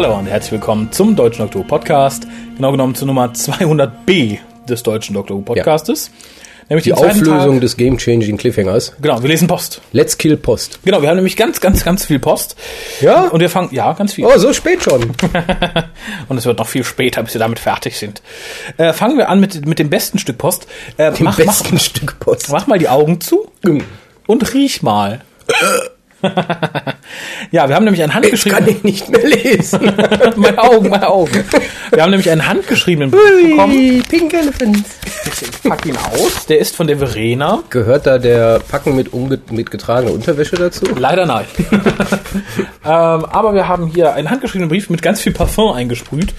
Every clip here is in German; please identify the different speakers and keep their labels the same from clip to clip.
Speaker 1: Hallo und herzlich willkommen zum Deutschen Doktor Podcast. Genau genommen zur Nummer 200b des Deutschen Doktor Podcastes. Nämlich
Speaker 2: Die Auflösung
Speaker 1: Tag-
Speaker 2: des Game-Changing Cliffhangers.
Speaker 1: Genau, wir lesen Post.
Speaker 2: Let's kill Post.
Speaker 1: Genau, wir haben nämlich ganz, ganz, ganz viel Post.
Speaker 2: Ja?
Speaker 1: Und wir fangen, ja, ganz viel.
Speaker 2: Oh, so spät schon.
Speaker 1: Und es wird noch viel später, bis wir damit fertig sind. Äh, fangen wir an mit, mit dem besten Stück Post. Äh,
Speaker 2: Dem
Speaker 1: mach,
Speaker 2: besten
Speaker 1: mach,
Speaker 2: Stück Post.
Speaker 1: mach mal die Augen zu und riech mal. ja, wir haben nämlich einen handgeschriebenen...
Speaker 2: kann ich nicht mehr lesen.
Speaker 1: meine Augen, meine Augen. Wir haben nämlich einen handgeschriebenen Brief bekommen.
Speaker 2: Pink Elephant.
Speaker 1: Ich pack ihn aus. Der ist von der Verena.
Speaker 2: Gehört da der Packen mit, getragener Unterwäsche dazu?
Speaker 1: Leider nein. ähm, aber wir haben hier einen handgeschriebenen Brief mit ganz viel Parfum eingesprüht.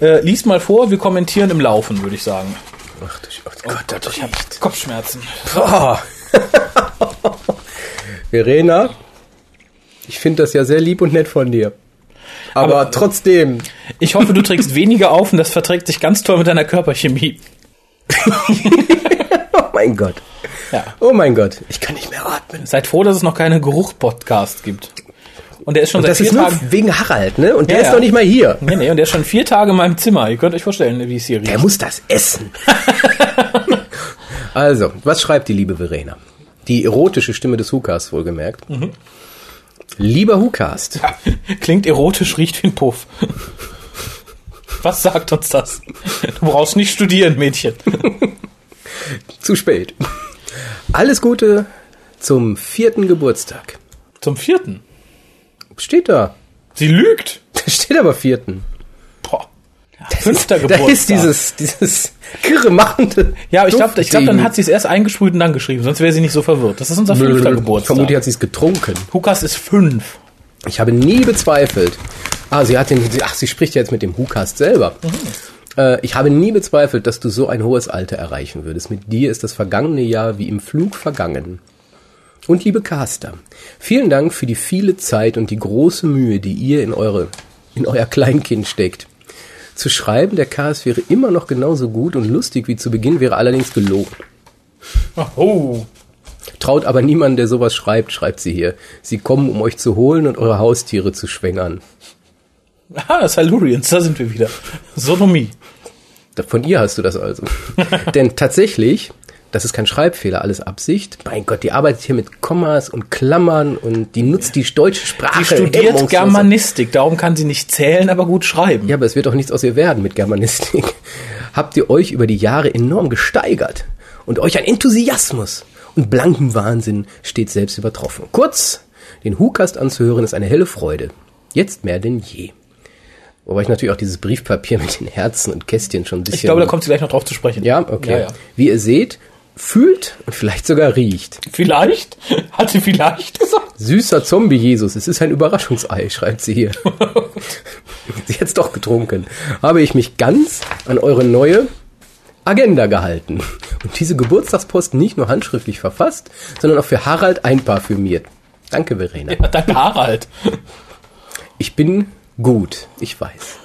Speaker 1: Äh, lies mal vor, wir kommentieren im Laufen, würde ich sagen.
Speaker 2: Ach du oh Gott, das
Speaker 1: Ich habe Kopfschmerzen.
Speaker 2: Verena, ich finde das ja sehr lieb und nett von dir. Aber,
Speaker 1: Aber-
Speaker 2: trotzdem,
Speaker 1: Ich hoffe, du trägst weniger auf und das verträgt sich ganz toll mit deiner Körperchemie.
Speaker 2: oh mein Gott.
Speaker 1: Ja.
Speaker 2: Oh mein Gott, ich kann nicht mehr atmen.
Speaker 1: Seid froh, dass es noch keine Geruch-Podcast gibt. Und der ist schon
Speaker 2: Und
Speaker 1: seit
Speaker 2: das
Speaker 1: vier
Speaker 2: ist nur
Speaker 1: Tagen.
Speaker 2: wegen Harald, ne? Und der
Speaker 1: Ja,
Speaker 2: ist
Speaker 1: ja.
Speaker 2: noch nicht mal hier.
Speaker 1: Nee, nee, und der ist schon vier Tage in meinem Zimmer. Ihr könnt euch vorstellen, wie es hier riecht.
Speaker 2: Der muss das essen. also, was schreibt die liebe Verena? Die erotische Stimme des Hukas, wohlgemerkt. Lieber Hukast,
Speaker 1: Klingt erotisch, riecht wie ein Puff. Was sagt uns das? Du brauchst nicht studieren, Mädchen.
Speaker 2: zu spät. Alles Gute zum vierten Geburtstag.
Speaker 1: Zum vierten.
Speaker 2: Steht da.
Speaker 1: Sie lügt.
Speaker 2: Steht aber vierten.
Speaker 1: Fünfter
Speaker 2: Da
Speaker 1: Geburtstag.
Speaker 2: ist dieses, dieses kirre machende.
Speaker 1: ja, aber ich glaube, ich glaub, dann hat sie es erst eingesprüht und dann geschrieben, sonst wäre sie nicht so verwirrt. Das ist unser fünfter Geburtstag.
Speaker 2: Vermutlich hat sie es getrunken.
Speaker 1: Hukas ist fünf.
Speaker 2: Ich habe nie bezweifelt. Ah, sie hat den, ach, sie spricht jetzt mit dem Hukast selber. Äh, ich habe nie bezweifelt, dass du so ein hohes Alter erreichen würdest. Mit dir ist das vergangene Jahr wie im Flug vergangen. Und liebe Caster, vielen Dank für die viele Zeit und die große Mühe, die ihr in eure, in euer Kleinkind steckt. Zu schreiben, der Cast wäre immer noch genauso gut und lustig wie zu Beginn, wäre allerdings gelogen.
Speaker 1: Oh.
Speaker 2: Traut aber niemand, der sowas schreibt, schreibt sie hier. Sie kommen, um euch zu holen und eure Haustiere zu schwängern.
Speaker 1: Ah, Silurians, da sind wir wieder. Sodomie.
Speaker 2: Von ihr hast du das also. Denn tatsächlich, das ist kein Schreibfehler, alles Absicht. Mein Gott, die arbeitet hier mit Kommas und Klammern und die nutzt die deutsche Sprache.
Speaker 1: Sie studiert. Germanistik, darum kann sie nicht zählen, aber gut schreiben.
Speaker 2: Ja, aber es wird doch nichts aus ihr werden mit Germanistik. Habt ihr euch über die Jahre enorm gesteigert und euch ein Enthusiasmus und blanken Wahnsinn steht selbst übertroffen. Kurz, den Hukast anzuhören ist eine helle Freude. Jetzt mehr denn je. Wobei ich natürlich auch dieses Briefpapier mit den Herzen und Kästchen schon ein bisschen...
Speaker 1: Ich glaube, da kommt sie gleich noch drauf zu sprechen.
Speaker 2: Ja, okay.
Speaker 1: Ja, ja.
Speaker 2: Wie ihr seht, fühlt und vielleicht sogar riecht.
Speaker 1: Vielleicht? Hat sie vielleicht gesagt?
Speaker 2: Süßer Zombie-Jesus, es ist ein Überraschungsei, schreibt sie hier. sie hat's doch getrunken. Habe ich mich ganz an eure neue Agenda gehalten. Und diese Geburtstagspost nicht nur handschriftlich verfasst, sondern auch für Harald einparfümiert. Danke, Verena.
Speaker 1: Ja, danke Harald.
Speaker 2: Ich bin gut, ich weiß.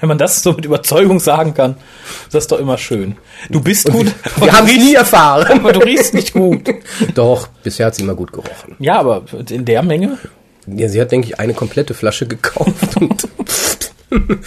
Speaker 1: Wenn man das so mit Überzeugung sagen kann, ist das doch immer schön. Du bist gut,
Speaker 2: Wir haben
Speaker 1: riechst-
Speaker 2: nie erfahren.
Speaker 1: aber du riechst nicht gut.
Speaker 2: Doch, bisher hat sie immer gut gerochen.
Speaker 1: Ja, aber in der Menge?
Speaker 2: Ja, sie hat, denke ich, eine komplette Flasche gekauft und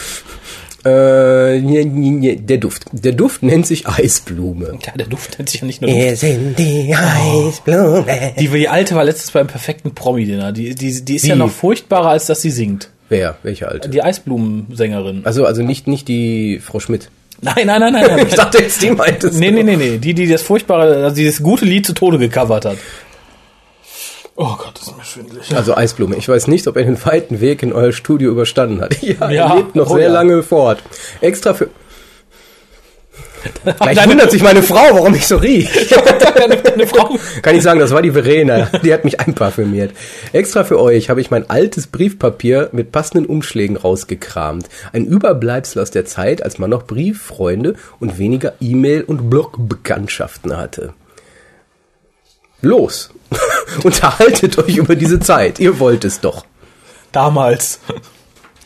Speaker 2: äh, der Duft. Der Duft nennt sich Eisblume.
Speaker 1: Ja, der Duft nennt sich ja nicht nur Duft.
Speaker 2: Wir sind die Eisblume.
Speaker 1: Die, die alte war letztens beim perfekten Promi-Dinner. Die, die, die ist ja
Speaker 2: Die.
Speaker 1: noch furchtbarer, als dass sie singt.
Speaker 2: Wer? Welche alte?
Speaker 1: Die Eisblumensängerin.
Speaker 2: Also, also nicht, nicht die Frau Schmidt.
Speaker 1: Nein, nein, nein, nein. nein.
Speaker 2: Ich dachte jetzt, die meintest
Speaker 1: Nee, nee, nee, nee. Die, die das furchtbare, also dieses gute Lied zu Tode gecovert hat. Oh Gott, das ist mir schwindelig.
Speaker 2: Also Eisblume. Ich weiß nicht, ob er den weiten Weg in euer Studio überstanden hat. Ja,
Speaker 1: Ja,
Speaker 2: er lebt noch
Speaker 1: oh
Speaker 2: sehr
Speaker 1: ja.
Speaker 2: lange fort. Extra für... Gleich
Speaker 1: Deine-
Speaker 2: wundert sich meine Frau, warum ich so riech.
Speaker 1: deine, deine Frau.
Speaker 2: Kann ich sagen, das war die Verena. Die hat mich einparfümiert. Extra für euch habe ich mein altes Briefpapier mit passenden Umschlägen rausgekramt. Ein Überbleibsel aus der Zeit, als man noch Brieffreunde und weniger E-Mail- und Blogbekanntschaften hatte. Los! Unterhaltet euch über diese Zeit. Ihr wollt es doch.
Speaker 1: Damals.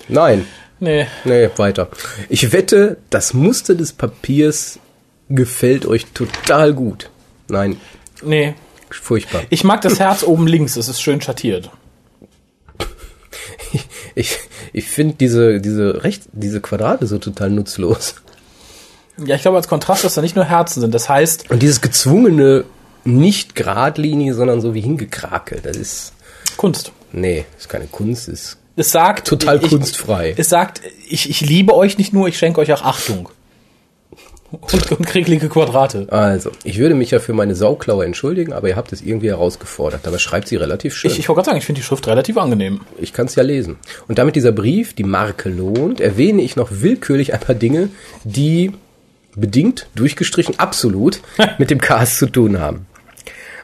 Speaker 2: Nein.
Speaker 1: Nee.
Speaker 2: Nee, weiter. Ich wette, das Muster des Papiers gefällt euch total gut. Nein,
Speaker 1: Nee.
Speaker 2: furchtbar.
Speaker 1: Ich mag das Herz oben links, es ist schön schattiert.
Speaker 2: Ich, Ich finde diese, diese recht, diese Quadrate so total nutzlos.
Speaker 1: Ja, ich glaube als Kontrast, dass da nicht nur Herzen sind. Das heißt,
Speaker 2: Und dieses gezwungene, nicht geradlinie, sondern so wie hingekrakelt. Das ist,
Speaker 1: Kunst.
Speaker 2: nee, ist keine Kunst, ist
Speaker 1: Es sagt
Speaker 2: total
Speaker 1: ich,
Speaker 2: kunstfrei.
Speaker 1: Es sagt, ich, ich liebe euch nicht nur, ich schenke euch auch Achtung. Und, und kriegelige Quadrate.
Speaker 2: Also, ich würde mich ja für meine Sauklaue entschuldigen, aber ihr habt es irgendwie herausgefordert. Dabei schreibt sie relativ schön.
Speaker 1: Ich, ich wollte gerade sagen, ich finde die Schrift relativ angenehm.
Speaker 2: Ich kann es ja lesen. Und damit dieser Brief die Marke lohnt, erwähne ich noch willkürlich ein paar Dinge, die bedingt, durchgestrichen, absolut mit dem Cast zu tun haben.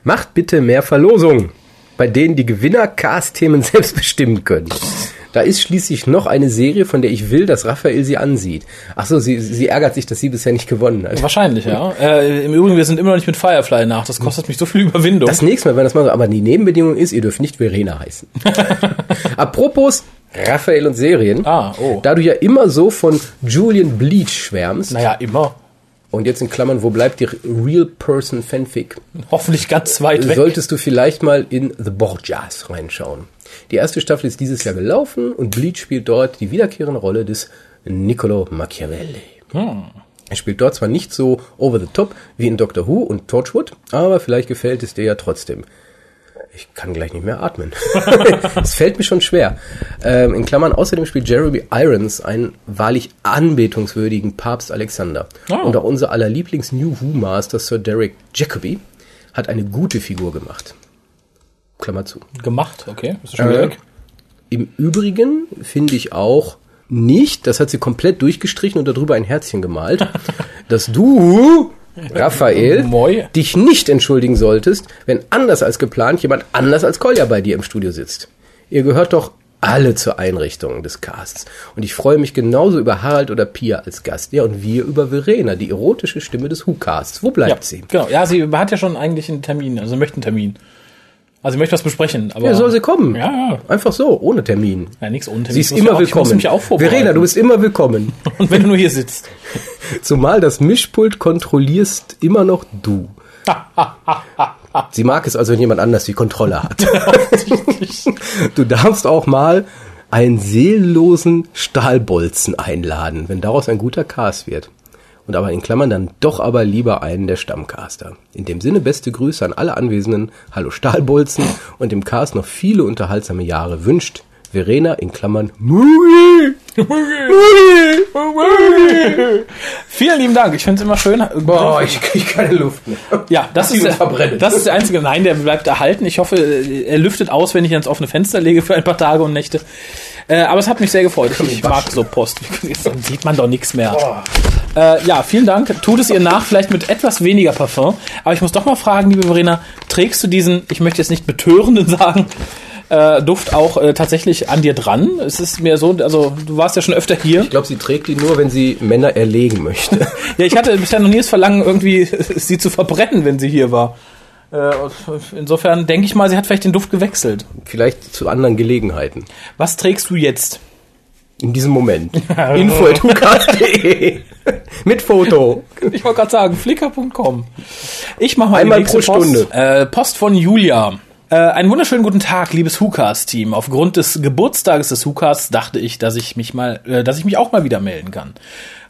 Speaker 2: Macht bitte mehr Verlosungen, bei denen die Gewinner Cast-Themen selbst bestimmen können. Da ist schließlich noch eine Serie, von der ich will, dass Raphael sie ansieht. Ach so, sie, sie ärgert sich, dass sie bisher nicht gewonnen hat.
Speaker 1: Wahrscheinlich, ja. Äh, Im Übrigen, wir sind immer noch nicht mit Firefly nach. Das kostet mich so viel Überwindung.
Speaker 2: Das nächste Mal, wenn das mal so, aber die Nebenbedingung ist, ihr dürft nicht Verena heißen. Apropos Raphael und Serien.
Speaker 1: Ah, oh.
Speaker 2: Da du ja immer so von Julian Bleach schwärmst,
Speaker 1: naja, immer.
Speaker 2: Und jetzt in Klammern, wo bleibt die Real Person Fanfic,
Speaker 1: Hoffentlich ganz weit weg.
Speaker 2: solltest du vielleicht mal in The Borgias reinschauen. Die erste Staffel ist dieses Jahr gelaufen und Bleach spielt dort die wiederkehrende Rolle des Niccolo Machiavelli. Er spielt dort zwar nicht so over the top wie in Doctor Who und Torchwood, aber vielleicht gefällt es dir ja trotzdem. Ich kann gleich nicht mehr atmen. Es fällt mir schon schwer. Ähm, in Klammern, außerdem spielt Jeremy Irons einen wahrlich anbetungswürdigen Papst Alexander.
Speaker 1: Oh.
Speaker 2: Und auch unser aller Lieblings-New Who-Master Sir Derek Jacobi hat eine gute Figur gemacht. Klammer zu.
Speaker 1: Gemacht, okay. Bist du schon
Speaker 2: Äh,
Speaker 1: weg?
Speaker 2: Im Übrigen finde ich auch nicht, das hat sie komplett durchgestrichen und darüber ein Herzchen gemalt, dass du, Raphael,
Speaker 1: Moi.
Speaker 2: dich nicht entschuldigen solltest, wenn anders als geplant jemand anders als Kolja bei dir im Studio sitzt. Ihr gehört doch alle zur Einrichtung des Casts. Und ich freue mich genauso über Harald oder Pia als Gast. Ja, und wir über Verena, die erotische Stimme des Who-Casts. Wo bleibt
Speaker 1: Ja,
Speaker 2: sie?
Speaker 1: genau. Ja, sie hat ja schon eigentlich einen Termin, also sie möchte einen Termin. Also sie möchte was besprechen, aber.
Speaker 2: Ja, soll sie kommen.
Speaker 1: Ja, ja.
Speaker 2: Einfach so, ohne Termin.
Speaker 1: Ja, nichts ohne Termin.
Speaker 2: Sie
Speaker 1: Ich
Speaker 2: ist
Speaker 1: muss
Speaker 2: immer
Speaker 1: ja auch, Ich muss
Speaker 2: willkommen.
Speaker 1: mich auch vorbereiten.
Speaker 2: Verena, du bist immer willkommen.
Speaker 1: Und wenn du nur hier sitzt.
Speaker 2: Zumal das Mischpult kontrollierst immer noch du. Sie mag es also, wenn jemand anders die Kontrolle hat. du darfst auch mal einen seelenlosen Stahlbolzen einladen, wenn daraus ein guter Cast wird. Und aber in Klammern dann doch aber lieber einen der Stammcaster. In dem Sinne beste Grüße an alle Anwesenden. Hallo Stahlbolzen und dem Cast noch viele unterhaltsame Jahre wünscht Verena in Klammern Muri.
Speaker 1: Vielen lieben Dank. Ich finde es immer schön.
Speaker 2: Boah, ich kriege keine Luft mehr.
Speaker 1: Ja, das ist, der, das ist der einzige. Nein, der bleibt erhalten. Ich hoffe, er lüftet aus, wenn ich ihn ans offene Fenster lege für ein paar Tage und Nächte. Äh, aber es hat mich sehr gefreut. Ich, ich mag so Post. Dann sieht man doch nichts mehr. Äh, ja, vielen Dank. Tut es ihr nach, vielleicht mit etwas weniger Parfum. Aber ich muss doch mal fragen, liebe Verena, trägst du diesen, ich möchte jetzt nicht betörenden sagen, äh, Duft auch äh, tatsächlich an dir dran? Es ist mir so, also du warst ja schon öfter hier.
Speaker 2: Ich glaube, sie trägt die nur, wenn sie Männer erlegen möchte.
Speaker 1: Ja, ich hatte bisher noch nie das Verlangen, irgendwie sie zu verbrennen, wenn sie hier war. Äh, Insofern denke ich mal, sie hat vielleicht den Duft gewechselt.
Speaker 2: Vielleicht zu anderen Gelegenheiten.
Speaker 1: Was trägst du jetzt?
Speaker 2: In diesem Moment. Info.hukas.de Mit Foto.
Speaker 1: Ich wollte gerade sagen, flickr.com. Ich mache mal
Speaker 2: Einmal pro
Speaker 1: Post.
Speaker 2: Stunde.
Speaker 1: Äh, Post von Julia. Äh, einen wunderschönen guten Tag, liebes Hukas-Team. Aufgrund des Geburtstages des Hukas dachte ich, dass ich mich mal, äh, dass ich mich auch mal wieder melden kann.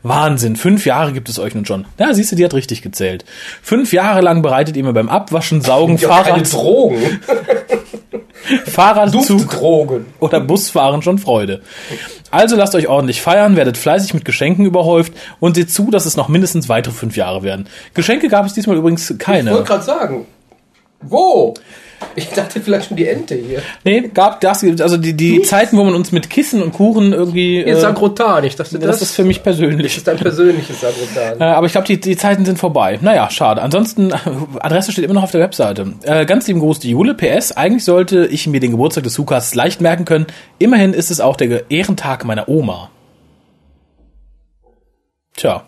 Speaker 1: Wahnsinn, fünf Jahre gibt es euch nun schon. Ja, siehst du, die hat richtig gezählt. Fünf Jahre lang bereitet ihr mir beim Abwaschen, Saugen, Fahrrad,
Speaker 2: Drogen.
Speaker 1: Fahrradzug
Speaker 2: Drogen.
Speaker 1: oder Busfahren schon Freude. Also lasst euch ordentlich feiern, werdet fleißig mit Geschenken überhäuft und seht zu, dass es noch mindestens weitere fünf Jahre werden. Geschenke gab es diesmal übrigens
Speaker 2: Ich wollte
Speaker 1: keine.
Speaker 2: gerade sagen. Wo? Ich dachte vielleicht schon die Ente hier.
Speaker 1: Nee, gab das, also die, die Zeiten, wo man uns mit Kissen und Kuchen irgendwie.
Speaker 2: Ihr
Speaker 1: Äh,
Speaker 2: Sagrotan. Ich dachte,
Speaker 1: das ist für mich persönlich.
Speaker 2: ist dein persönliches Sagrotan.
Speaker 1: Äh, aber ich glaube, die, die Zeiten sind vorbei. Naja, schade. Ansonsten, äh, Adresse steht immer noch auf der Webseite. Äh, ganz lieben Gruß, die Jule. PS, eigentlich sollte ich mir den Geburtstag des Hukas leicht merken können. Immerhin ist es auch der Ehrentag meiner Oma. Tja.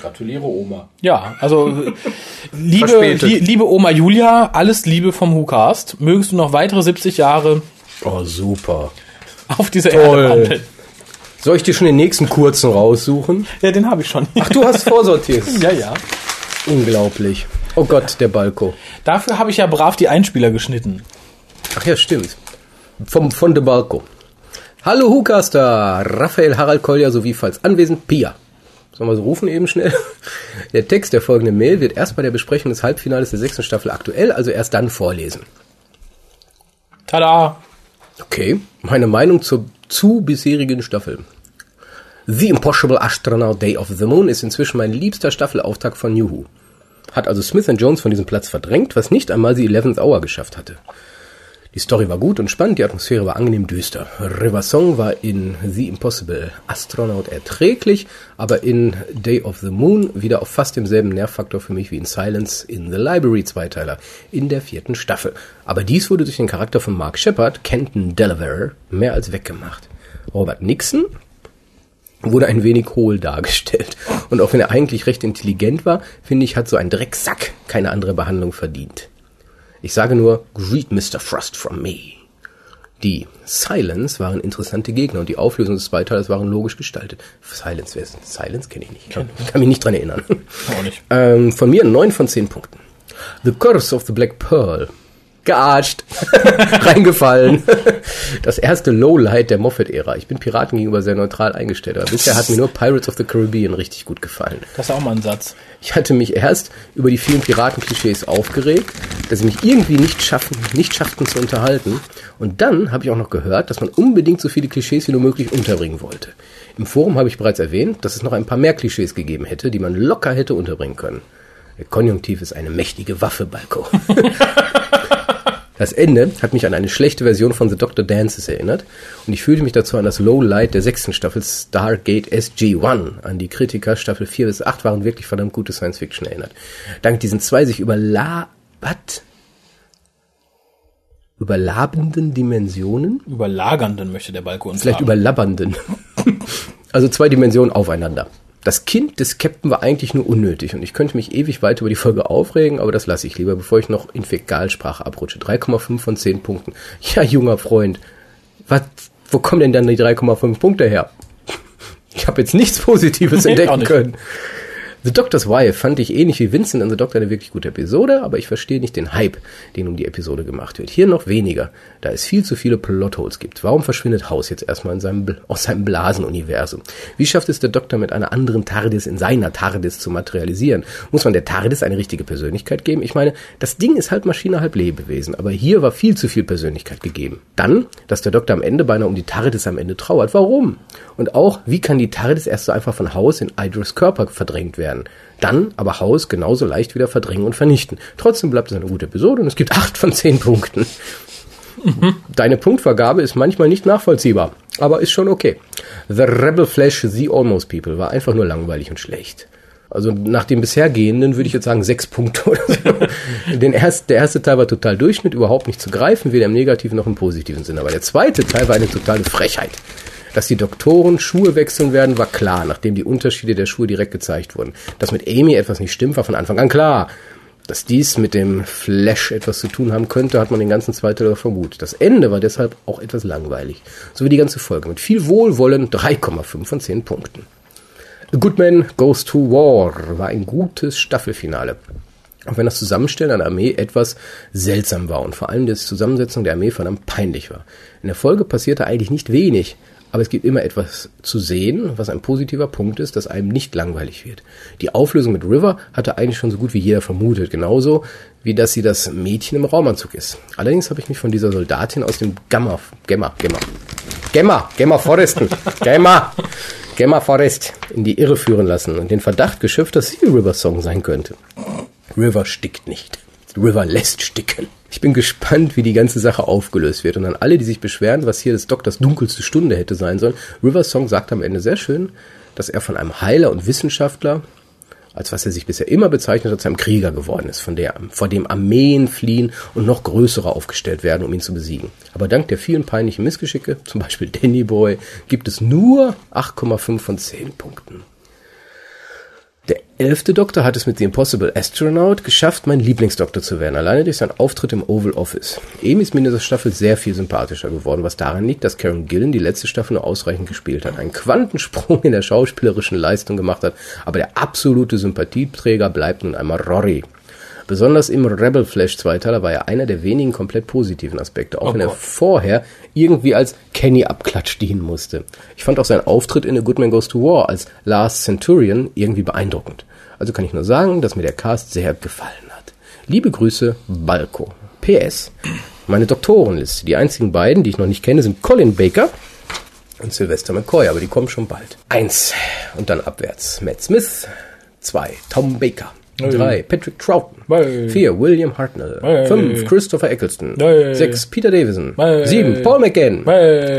Speaker 2: Gratuliere, Oma.
Speaker 1: Ja, also liebe, li, liebe Oma Julia, alles Liebe vom WhoCast. Mögest du noch weitere 70 Jahre
Speaker 2: Oh, super.
Speaker 1: auf dieser
Speaker 2: Toll.
Speaker 1: Erde wandeln.
Speaker 2: Soll ich dir schon den nächsten kurzen raussuchen?
Speaker 1: Ja, den habe ich schon.
Speaker 2: Ach, du hast vorsortiert.
Speaker 1: ja, ja.
Speaker 2: Unglaublich. Oh Gott, der Balko.
Speaker 1: Dafür habe ich ja brav die Einspieler geschnitten.
Speaker 2: Ach ja, stimmt. Vom, von De Balco. Hallo Hucaster, Raphael Harald Kolja sowie falls anwesend Pia. Sollen wir so rufen eben schnell? Der Text der folgenden Mail wird erst bei der Besprechung des Halbfinales der sechsten Staffel aktuell, also erst dann vorlesen.
Speaker 1: Tada!
Speaker 2: Okay, meine Meinung zur zu bisherigen Staffel. The Impossible Astronaut Day of the Moon ist inzwischen mein liebster Staffelauftakt von New Who. Hat also Smith Jones von diesem Platz verdrängt, was nicht einmal die 11th Hour geschafft hatte. Die Story war gut und spannend, die Atmosphäre war angenehm düster. River Song war in The Impossible Astronaut erträglich, aber in Day of the Moon wieder auf fast demselben Nervfaktor für mich wie in Silence in the Library Zweiteiler in der vierten Staffel. Aber dies wurde durch den Charakter von Mark Shepard, Kenton Delaware, mehr als weggemacht. Robert Nixon wurde ein wenig hohl dargestellt. Und auch wenn er eigentlich recht intelligent war, finde ich, hat so ein Drecksack keine andere Behandlung verdient. Ich sage nur, greet Mr. Frost from me. Die Silence waren interessante Gegner und die Auflösung des Zweiteils waren logisch gestaltet. Silence, wer ist Silence kenne ich nicht. Kann, kann mich nicht dran erinnern.
Speaker 1: Auch nicht.
Speaker 2: Ähm, von mir neun von zehn Punkten. The Curse of the Black Pearl gearscht, reingefallen. Das erste Lowlight der Moffat-Ära. Ich bin Piraten gegenüber sehr neutral eingestellt, aber bisher hat mir nur Pirates of the Caribbean richtig gut gefallen.
Speaker 1: Das ist auch mal ein Satz.
Speaker 2: Ich hatte mich erst über die vielen Piratenklischees aufgeregt, dass sie mich irgendwie nicht schaffen, nicht schafften zu unterhalten. Und dann habe ich auch noch gehört, dass man unbedingt so viele Klischees wie nur möglich unterbringen wollte. Im Forum habe ich bereits erwähnt, dass es noch ein paar mehr Klischees gegeben hätte, die man locker hätte unterbringen können. Der Konjunktiv ist eine mächtige Waffe, Balko. Das Ende hat mich an eine schlechte Version von The Doctor Dances erinnert und ich fühlte mich dazu an das Low Light der sechsten Staffel Stargate SG-1. An die Kritiker Staffel 4 bis 8 waren wirklich verdammt gute Science Fiction erinnert. Dank diesen zwei sich überla... Was? Überlabenden Dimensionen?
Speaker 1: Überlagernden möchte der Balkon
Speaker 2: Vielleicht
Speaker 1: sagen.
Speaker 2: überlabbernden. also zwei Dimensionen aufeinander. Das Kind des Captain war eigentlich nur unnötig und ich könnte mich ewig weiter über die Folge aufregen, aber das lasse ich lieber, bevor ich noch in Fäkalsprache abrutsche. 3,5 von 10 Punkten. Ja, junger Freund, was, wo kommen denn dann die 3,5 Punkte her? Ich habe jetzt nichts Positives entdecken können. The Doctor's Wife fand ich ähnlich wie Vincent and the Doctor eine wirklich gute Episode, aber ich verstehe nicht den Hype, den um die Episode gemacht wird. Hier noch weniger, da es viel zu viele Plotholes gibt. Warum verschwindet House jetzt erstmal in seinem, aus seinem Blasenuniversum? Wie schafft es der Doktor mit einer anderen TARDIS in seiner TARDIS zu materialisieren? Muss man der TARDIS eine richtige Persönlichkeit geben? Ich meine, das Ding ist halb Maschine, halb Lebewesen, aber hier war viel zu viel Persönlichkeit gegeben. Dann, dass der Doktor am Ende beinahe um die TARDIS am Ende trauert. Warum? Und auch, wie kann die TARDIS erst so einfach von Haus in Idris Körper verdrängt werden? Dann aber Haus genauso leicht wieder verdrängen und vernichten. Trotzdem bleibt es eine gute Episode und es gibt acht von zehn Punkten. Deine Punktvergabe ist manchmal nicht nachvollziehbar, aber ist schon okay. The Rebel Flash The Almost People war einfach nur langweilig und schlecht. Also nach dem bisher gehenden würde ich jetzt sagen sechs Punkte oder so. Den erst, der erste Teil war total Durchschnitt, überhaupt nicht zu greifen, weder im negativen noch im positiven Sinne. Aber der zweite Teil war eine totale Frechheit. Dass die Doktoren Schuhe wechseln werden, war klar, nachdem die Unterschiede der Schuhe direkt gezeigt wurden. Dass mit Amy etwas nicht stimmt, war von Anfang an klar. Dass dies mit dem Flash etwas zu tun haben könnte, hat man den ganzen zweiten Teil vermutet. Das Ende war deshalb auch etwas langweilig. So wie die ganze Folge. Mit viel Wohlwollen 3,5 von 10 Punkten. A Good Man Goes to War war ein gutes Staffelfinale. Auch wenn das Zusammenstellen einer Armee etwas seltsam war und vor allem die Zusammensetzung der Armee verdammt peinlich war. In der Folge passierte eigentlich nicht wenig, aber es gibt immer etwas zu sehen, was ein positiver Punkt ist, dass einem nicht langweilig wird. Die Auflösung mit River hatte eigentlich schon so gut wie jeder vermutet, genauso wie dass sie das Mädchen im Raumanzug ist. Allerdings habe ich mich von dieser Soldatin aus dem Gamma, Gamma, Gamma, Gamma, Gamma Foresten, Gamma, Gamma Forest in die Irre führen lassen und den Verdacht geschöpft, dass sie River Song sein könnte. River stickt nicht. River lässt sticken. Ich bin gespannt, wie die ganze Sache aufgelöst wird. Und an alle, die sich beschweren, was hier des Doktors dunkelste Stunde hätte sein sollen, River Song sagt am Ende sehr schön, dass er von einem Heiler und Wissenschaftler, als was er sich bisher immer bezeichnet hat, zu einem Krieger geworden ist, von der, vor dem Armeen fliehen und noch größere aufgestellt werden, um ihn zu besiegen. Aber dank der vielen peinlichen Missgeschicke, zum Beispiel Danny Boy, gibt es nur 8,5 von 10 Punkten. Der elfte Doktor hat es mit The Impossible Astronaut geschafft, mein Lieblingsdoktor zu werden, alleine durch seinen Auftritt im Oval Office. Amy ist mir in dieser Staffel sehr viel sympathischer geworden, was daran liegt, dass Karen Gillen die letzte Staffel nur ausreichend gespielt hat, einen Quantensprung in der schauspielerischen Leistung gemacht hat, aber der absolute Sympathieträger bleibt nun einmal Rory. Besonders im Rebel Flash Zweiteiler war er einer der wenigen komplett positiven Aspekte, auch
Speaker 1: Oh
Speaker 2: wenn er
Speaker 1: Gott.
Speaker 2: vorher irgendwie als Kenny-Abklatsch dienen musste. Ich fand auch seinen Auftritt in A Good Man Goes to War als Last Centurion irgendwie beeindruckend. Also kann ich nur sagen, dass mir der Cast sehr gefallen hat. Liebe Grüße, Balko. PS. Meine Doktorenliste. Die einzigen beiden, die ich noch nicht kenne, sind Colin Baker und Sylvester McCoy, aber die kommen schon bald. Eins und dann abwärts. Matt Smith. Zwei. Tom Baker. Drei. Patrick Troughton.
Speaker 1: Hey.
Speaker 2: Vier. William Hartnell.
Speaker 1: Hey.
Speaker 2: Fünf. Christopher Eccleston. Sechs. Peter Davison. Sieben. Paul McGann.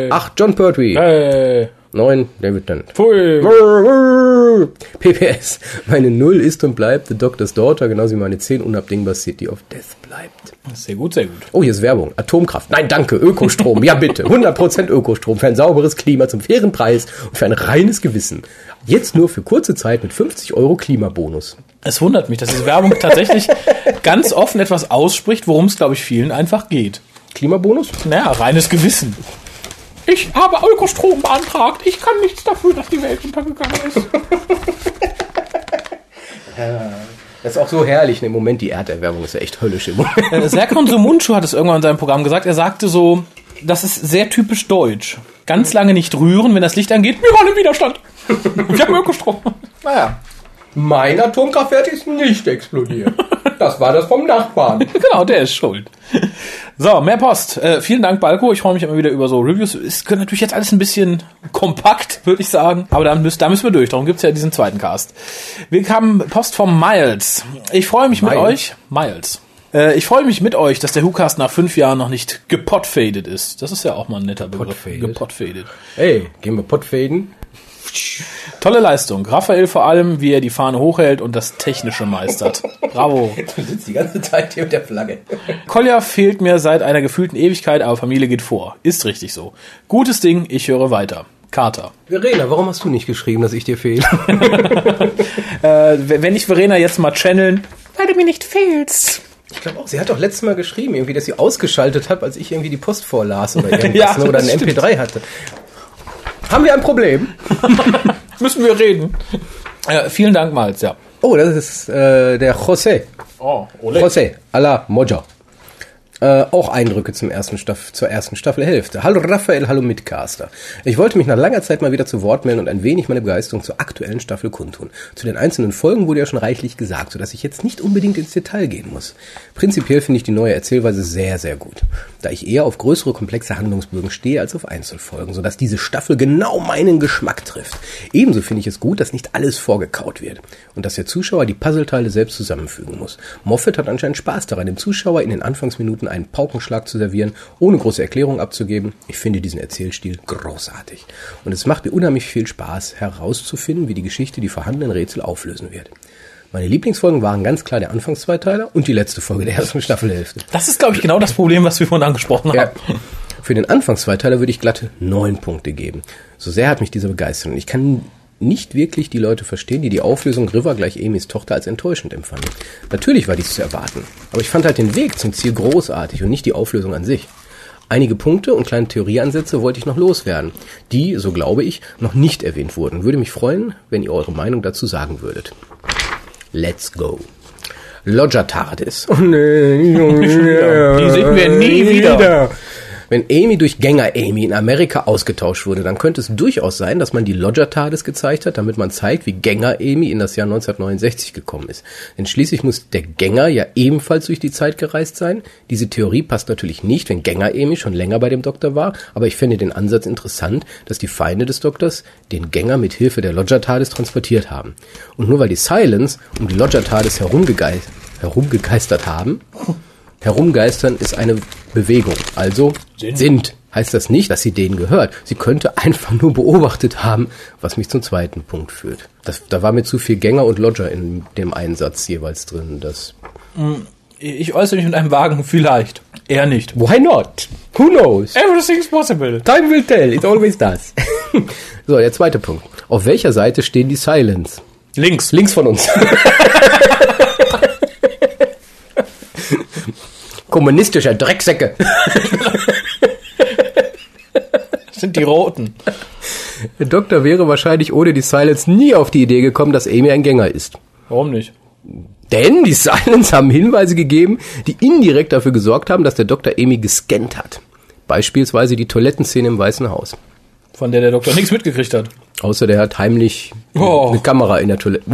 Speaker 2: Acht. John Pertwee. Neun. David Tennant.
Speaker 1: Pfui.
Speaker 2: PPS. Meine Null ist und bleibt The Doctor's Daughter, genauso wie meine 10 unabdingbar City of Death bleibt.
Speaker 1: Sehr gut, sehr gut.
Speaker 2: Oh, hier ist Werbung. Atomkraft. Nein, danke. Ökostrom. Ja, bitte. 100% Ökostrom für ein sauberes Klima zum fairen Preis und für ein reines Gewissen. Jetzt nur für kurze Zeit mit 50 Euro Klimabonus.
Speaker 1: Es wundert mich, dass diese Werbung tatsächlich ganz offen etwas ausspricht, worum es, glaube ich, vielen einfach geht.
Speaker 2: Klimabonus?
Speaker 1: Naja, reines Gewissen. Ich habe Ökostrom beantragt. Ich kann nichts dafür, dass die Welt untergegangen ist.
Speaker 2: Das ist auch so herrlich. Im Moment, die Erderwärmung ist ja echt höllisch im Moment.
Speaker 1: Äh, Serkan Sumunchu hat es irgendwann in seinem Programm gesagt. Er sagte so, das ist sehr typisch deutsch. Ganz lange nicht rühren, wenn das Licht angeht. Wir waren im Widerstand. Wir haben Ökostrom. Naja,
Speaker 2: Mein Atomkraftwerk ist nicht explodiert. Das war das vom Nachbarn.
Speaker 1: genau, der ist schuld. So, mehr Post. Äh, vielen Dank, Balko. Ich freue mich immer wieder über so Reviews. Es gehört natürlich jetzt alles ein bisschen kompakt, würde ich sagen. Aber da müssen, da müssen wir durch. Darum gibt's ja diesen zweiten Cast. Wir haben Post vom Miles. Ich freue mich mit
Speaker 2: Miles?
Speaker 1: euch. Miles. Äh, ich freue mich mit euch, dass der WhoCast nach fünf Jahren noch nicht gepotfadet ist. Das ist ja auch mal ein netter Begriff.
Speaker 2: Potfaded?
Speaker 1: Gepotfadet.
Speaker 2: Ey, gehen wir Pottfaden?
Speaker 1: Tolle Leistung. Raphael vor allem, wie er die Fahne hochhält und das Technische meistert. Bravo.
Speaker 2: Du sitzt die ganze Zeit hier mit der Flagge.
Speaker 1: Kolja fehlt mir seit einer gefühlten Ewigkeit, aber Familie geht vor. Ist richtig so. Gutes Ding, ich höre weiter. Carter.
Speaker 2: Verena, warum hast du nicht geschrieben, dass ich dir fehle?
Speaker 1: Äh, wenn ich Verena jetzt mal channeln, weil du mir nicht fehlst.
Speaker 2: Ich glaube auch, sie hat doch letztes Mal geschrieben, irgendwie, dass sie ausgeschaltet hat, als ich irgendwie die Post vorlas oder irgendwas,
Speaker 1: Ja,
Speaker 2: ne, oder ein
Speaker 1: stimmt.
Speaker 2: MP3 hatte. Haben wir ein Problem?
Speaker 1: Müssen wir reden. Äh, vielen Dank, Malz, ja.
Speaker 2: Oh, das ist äh, der José.
Speaker 1: Oh, Ole.
Speaker 2: José, a la Moja. Äh, auch Eindrücke zum ersten Staff zur ersten Staffelhälfte. Hallo Raphael, hallo Mitcaster. Ich wollte mich nach langer Zeit mal wieder zu Wort melden und ein wenig meine Begeisterung zur aktuellen Staffel kundtun. Zu den einzelnen Folgen wurde ja schon reichlich gesagt, sodass ich jetzt nicht unbedingt ins Detail gehen muss. Prinzipiell finde ich die neue Erzählweise sehr, sehr gut, da ich eher auf größere, komplexe Handlungsbögen stehe als auf Einzelfolgen, sodass diese Staffel genau meinen Geschmack trifft. Ebenso finde ich es gut, dass nicht alles vorgekaut wird und dass der Zuschauer die Puzzleteile selbst zusammenfügen muss. Moffat hat anscheinend Spaß daran, dem Zuschauer in den Anfangsminuten einen Paukenschlag zu servieren, ohne große Erklärung abzugeben. Ich finde diesen Erzählstil großartig. Und es macht mir unheimlich viel Spaß, herauszufinden, wie die Geschichte die vorhandenen Rätsel auflösen wird. Meine Lieblingsfolgen waren ganz klar der Anfangszweiteiler und die letzte Folge der ersten Staffelhälfte.
Speaker 1: Das ist, glaube ich, genau das Problem, was wir vorhin angesprochen
Speaker 2: Ja.
Speaker 1: haben.
Speaker 2: Für den Anfangszweiteiler würde ich glatte neun Punkte geben. So sehr hat mich dieser begeistert. Und ich kann nicht wirklich die Leute verstehen, die die Auflösung River gleich Amy's Tochter als enttäuschend empfanden. Natürlich war dies zu erwarten. Aber ich fand halt den Weg zum Ziel großartig und nicht die Auflösung an sich. Einige Punkte und kleine Theorieansätze wollte ich noch loswerden, die, so glaube ich, noch nicht erwähnt wurden. Würde mich freuen, wenn ihr eure Meinung dazu sagen würdet. Let's go. Lodger TARDIS. Oh nee,
Speaker 1: Die sehen wir nie wieder.
Speaker 2: Wenn Amy durch Gänger Amy in Amerika ausgetauscht wurde, dann könnte es durchaus sein, dass man die Lodger TARDIS gezeigt hat, damit man zeigt, wie Gänger Amy in das Jahr 1969 gekommen ist. Denn schließlich muss der Gänger ja ebenfalls durch die Zeit gereist sein. Diese Theorie passt natürlich nicht, wenn Gänger Amy schon länger bei dem Doktor war, aber ich finde den Ansatz interessant, dass die Feinde des Doktors den Gänger mit Hilfe der Lodger TARDIS transportiert haben. Und nur weil die Silence um die Lodger TARDIS herumgegei herumgegeistert haben, Herumgeistern ist eine Bewegung. Also
Speaker 1: Sind.
Speaker 2: sind. Heißt das nicht, dass sie denen gehört. Sie könnte einfach nur beobachtet haben, was mich zum zweiten Punkt führt. Das, da war mir zu viel Gänger und Lodger in dem Einsatz jeweils drin. Das,
Speaker 1: Ich äußere mich mit einem Wagen, vielleicht. Eher nicht.
Speaker 2: why not? Who knows?
Speaker 1: Everything's possible.
Speaker 2: Time will tell. It always does. so, der zweite Punkt. Auf welcher Seite stehen die Silence?
Speaker 1: Links.
Speaker 2: Links von uns. Kommunistischer Drecksäcke.
Speaker 1: sind die Roten.
Speaker 2: Der Doktor wäre wahrscheinlich ohne die Silence nie auf die Idee gekommen, dass Amy ein Gänger ist.
Speaker 1: Warum nicht?
Speaker 2: Denn die Silence haben Hinweise gegeben, die indirekt dafür gesorgt haben, dass der Doktor Amy gescannt hat. Beispielsweise die Toilettenszene im Weißen Haus.
Speaker 1: Von der der Doktor nichts mitgekriegt hat.
Speaker 2: Außer der hat heimlich
Speaker 1: Oh.
Speaker 2: eine Kamera in der Toilette.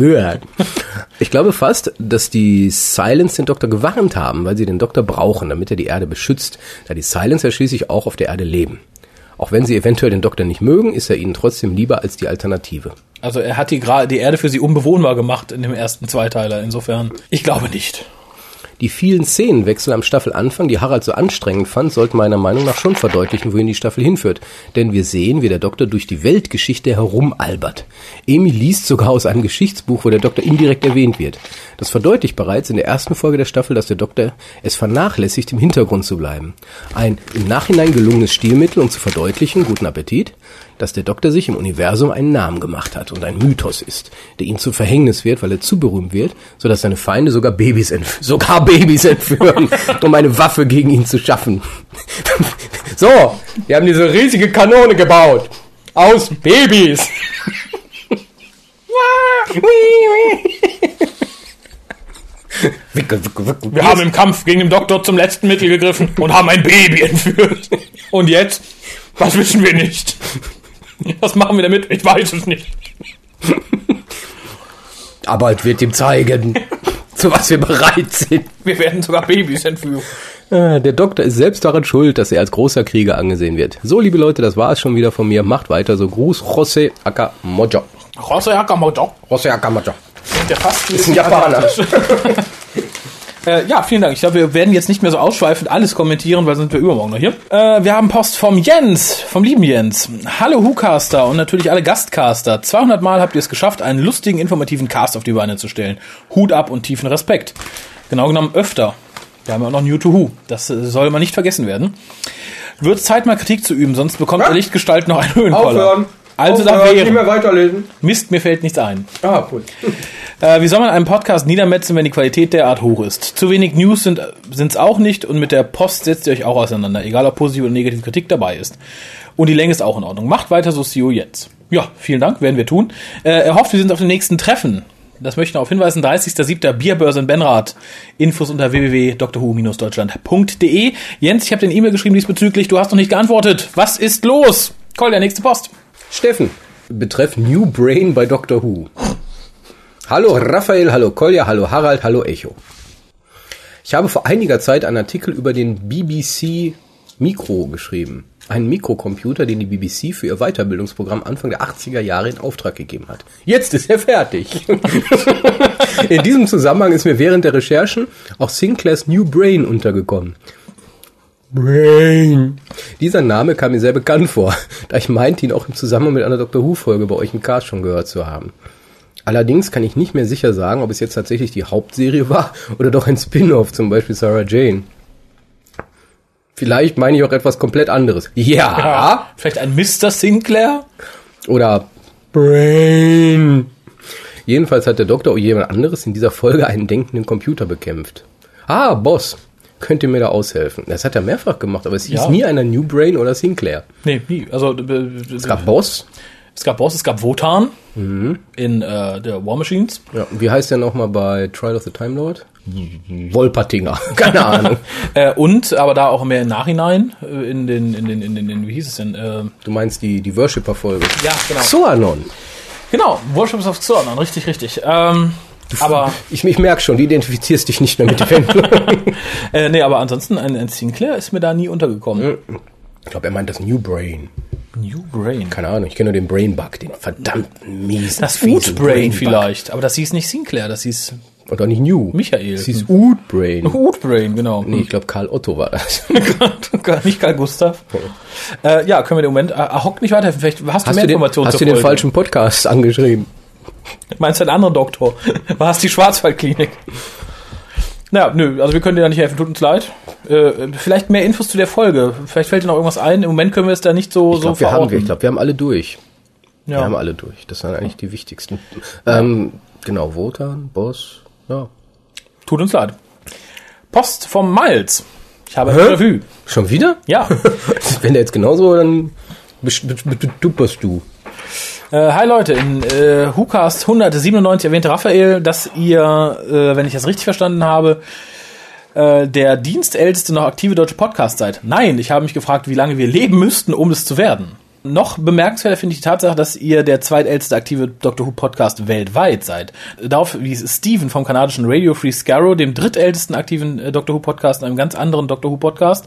Speaker 2: Ich glaube fast, dass die Silence den Doktor gewarnt haben, weil sie den Doktor brauchen, damit er die Erde beschützt, da die Silence ja schließlich auch auf der Erde leben. Auch wenn sie eventuell den Doktor nicht mögen, ist er ihnen trotzdem lieber als die Alternative.
Speaker 1: Also er hat die, die Erde für sie unbewohnbar gemacht in dem ersten Zweiteiler. Insofern, ich glaube nicht.
Speaker 2: Die vielen Szenenwechsel am Staffelanfang, die Harald so anstrengend fand, sollten meiner Meinung nach schon verdeutlichen, wohin die Staffel hinführt. Denn wir sehen, wie der Doktor durch die Weltgeschichte herumalbert. Amy liest sogar aus einem Geschichtsbuch, wo der Doktor indirekt erwähnt wird. Das verdeutlicht bereits in der ersten Folge der Staffel, dass der Doktor es vernachlässigt, im Hintergrund zu bleiben. Ein im Nachhinein gelungenes Stilmittel, um zu verdeutlichen, guten Appetit, dass der Doktor sich im Universum einen Namen gemacht hat und ein Mythos ist, der ihm zum Verhängnis wird, weil er zu berühmt wird, sodass seine Feinde sogar Babys, entf sogar Babys entführen, um eine Waffe gegen ihn zu schaffen. so, wir haben diese riesige Kanone gebaut. Aus Babys. Wickel, wickel, wickel.
Speaker 1: Wir haben im Kampf gegen den Doktor zum letzten Mittel gegriffen und haben ein Baby entführt. Und jetzt? Was wissen wir nicht. Was machen wir damit? Ich weiß es nicht.
Speaker 2: Aber es wird ihm zeigen, zu was wir bereit sind.
Speaker 1: Wir werden sogar Babys entführen.
Speaker 2: Ah, Der Doktor ist selbst daran schuld, dass er als großer Krieger angesehen wird. So, liebe Leute, das war es schon wieder von mir. Macht weiter so. Gruß, Jose Akamojo.
Speaker 1: Jose Hakamoto.
Speaker 2: Jose Akamojo.
Speaker 1: Der fast
Speaker 2: Ist ein Japaner.
Speaker 1: Äh, ja, vielen Dank. Ich glaube, wir werden jetzt nicht mehr so ausschweifend alles kommentieren, weil sind wir übermorgen noch hier. Äh, wir haben Post vom Jens, vom lieben Jens. Hallo Hucaster und natürlich alle Gastcaster. 200 Mal habt ihr es geschafft, einen lustigen, informativen Cast auf die Beine zu stellen. Hut ab und tiefen Respekt. Genau genommen öfter. Wir haben ja auch noch New to Who. Das äh, soll mal nicht vergessen werden. Wird Zeit, mal Kritik zu üben, sonst bekommt der Lichtgestalt noch einen Höhenkoller. Also da wäre.
Speaker 2: mehr weiterlesen.
Speaker 1: Mist, mir fällt nichts ein.
Speaker 2: Ah, gut.
Speaker 1: Äh, wie soll man einen Podcast niedermetzen, wenn die Qualität derart hoch ist? Zu wenig News sind es auch nicht und mit der Post setzt ihr euch auch auseinander, egal ob positive oder negative Kritik dabei ist. Und die Länge ist auch in Ordnung. Macht weiter so, CEO jetzt. Ja, vielen Dank, werden wir tun. Äh, er hofft, wir sind auf den nächsten Treffen. Das möchte ich noch auf hinweisen. 30.07. Bierbörse in Benrath. Infos unter www.drhu-deutschland.de. Jens, ich habe den E-Mail geschrieben diesbezüglich. Du hast noch nicht geantwortet. Was ist los? Call der nächste Post.
Speaker 2: Steffen, betreff New Brain bei Doctor Who. Hallo Raphael, hallo Kolja, hallo Harald, hallo Echo. Ich habe vor einiger Zeit einen Artikel über den BBC Mikro geschrieben. Einen Mikrocomputer, den die BBC für ihr Weiterbildungsprogramm Anfang der 80er Jahre in Auftrag gegeben hat. Jetzt ist er fertig. in diesem Zusammenhang ist mir während der Recherchen auch Sinclairs New Brain untergekommen. Brain. Dieser Name kam mir sehr bekannt vor, da ich meinte, ihn auch im Zusammenhang mit einer Doctor Who-Folge bei euch im Cast schon gehört zu haben. Allerdings kann ich nicht mehr sicher sagen, ob es jetzt tatsächlich die Hauptserie war oder doch ein Spin-off, zum Beispiel Sarah Jane. Vielleicht meine ich auch etwas komplett anderes. Ja.
Speaker 1: Vielleicht ein Mr. Sinclair?
Speaker 2: Oder Brain. Jedenfalls hat der Doktor oder jemand anderes in dieser Folge einen denkenden Computer bekämpft. Ah, Boss. Könnt ihr mir da aushelfen? Das hat er mehrfach gemacht, aber es hieß
Speaker 1: Ja.
Speaker 2: nie einer New Brain oder Sinclair.
Speaker 1: Nee, nie. Also äh,
Speaker 2: Es gab Boss.
Speaker 1: Es gab Boss, es gab Wotan in äh, der War Machines.
Speaker 2: Ja, wie heißt der nochmal bei Trial of the Time Lord? Wolpertinger. Keine Ahnung.
Speaker 1: Äh, und, aber da auch mehr im Nachhinein, äh, in den, in den, in den, in, wie hieß es denn? Äh,
Speaker 2: Du meinst die, die Worshipper-Folge.
Speaker 1: ja, genau.
Speaker 2: Soanon.
Speaker 1: Genau, Worships of Xornon, richtig, richtig. Ähm, aber,
Speaker 2: Ich, ich merke schon, du identifizierst dich nicht mehr mit dem.
Speaker 1: äh, nee, aber ansonsten, ein, ein Sinclair ist mir da nie untergekommen.
Speaker 2: ich glaube, er meint das New Brain.
Speaker 1: New Brain.
Speaker 2: Keine Ahnung, ich kenne nur den Brain Bug, den verdammten miesen.
Speaker 1: Das Food Brain vielleicht, aber das hieß nicht Sinclair, das hieß
Speaker 2: Oder nicht New.
Speaker 1: Michael.
Speaker 2: Es hieß Oud Brain.
Speaker 1: Genau.
Speaker 2: Nee, ich glaube, Karl Otto war das.
Speaker 1: nicht Karl Gustav. Äh, ja, können wir im Moment, äh, Hock nicht weiterhelfen. Vielleicht hast du
Speaker 2: Hast
Speaker 1: mehr
Speaker 2: du den,
Speaker 1: Informationen
Speaker 2: hast du den falschen Podcast angeschrieben?
Speaker 1: Meinst du einen anderen Doktor? War es die Schwarzwaldklinik? Naja, nö, also wir können dir da nicht helfen, tut uns leid. Äh, vielleicht mehr Infos zu der Folge. Vielleicht fällt dir noch irgendwas ein. Im Moment können wir es da nicht so,
Speaker 2: Ich
Speaker 1: so
Speaker 2: glaube, wir, haben, ich glaub, wir haben alle durch. Wir haben
Speaker 1: ja.
Speaker 2: alle durch. Das sind eigentlich die wichtigsten. Ähm, genau, Wotan, Boss, ja.
Speaker 1: Tut uns leid. Post vom Miles. Ich habe
Speaker 2: Hä?
Speaker 1: ein Revue.
Speaker 2: Schon wieder?
Speaker 1: Ja.
Speaker 2: Wenn der jetzt genauso, dann dupperst du.
Speaker 1: Äh, hi Leute, in äh, WhoCast 197 erwähnte Raphael, dass ihr, äh, wenn ich das richtig verstanden habe, äh, der dienstälteste noch aktive deutsche Podcast seid. Nein, ich habe mich gefragt, wie lange wir leben müssten, um es zu werden. Noch bemerkenswerter finde ich die Tatsache, dass ihr der zweitälteste aktive Doctor Who Podcast weltweit seid. Darauf wies Steven vom kanadischen Radio Free Scarrow, dem drittältesten aktiven äh, Doctor Who Podcast, in einem ganz anderen Doctor Who Podcast,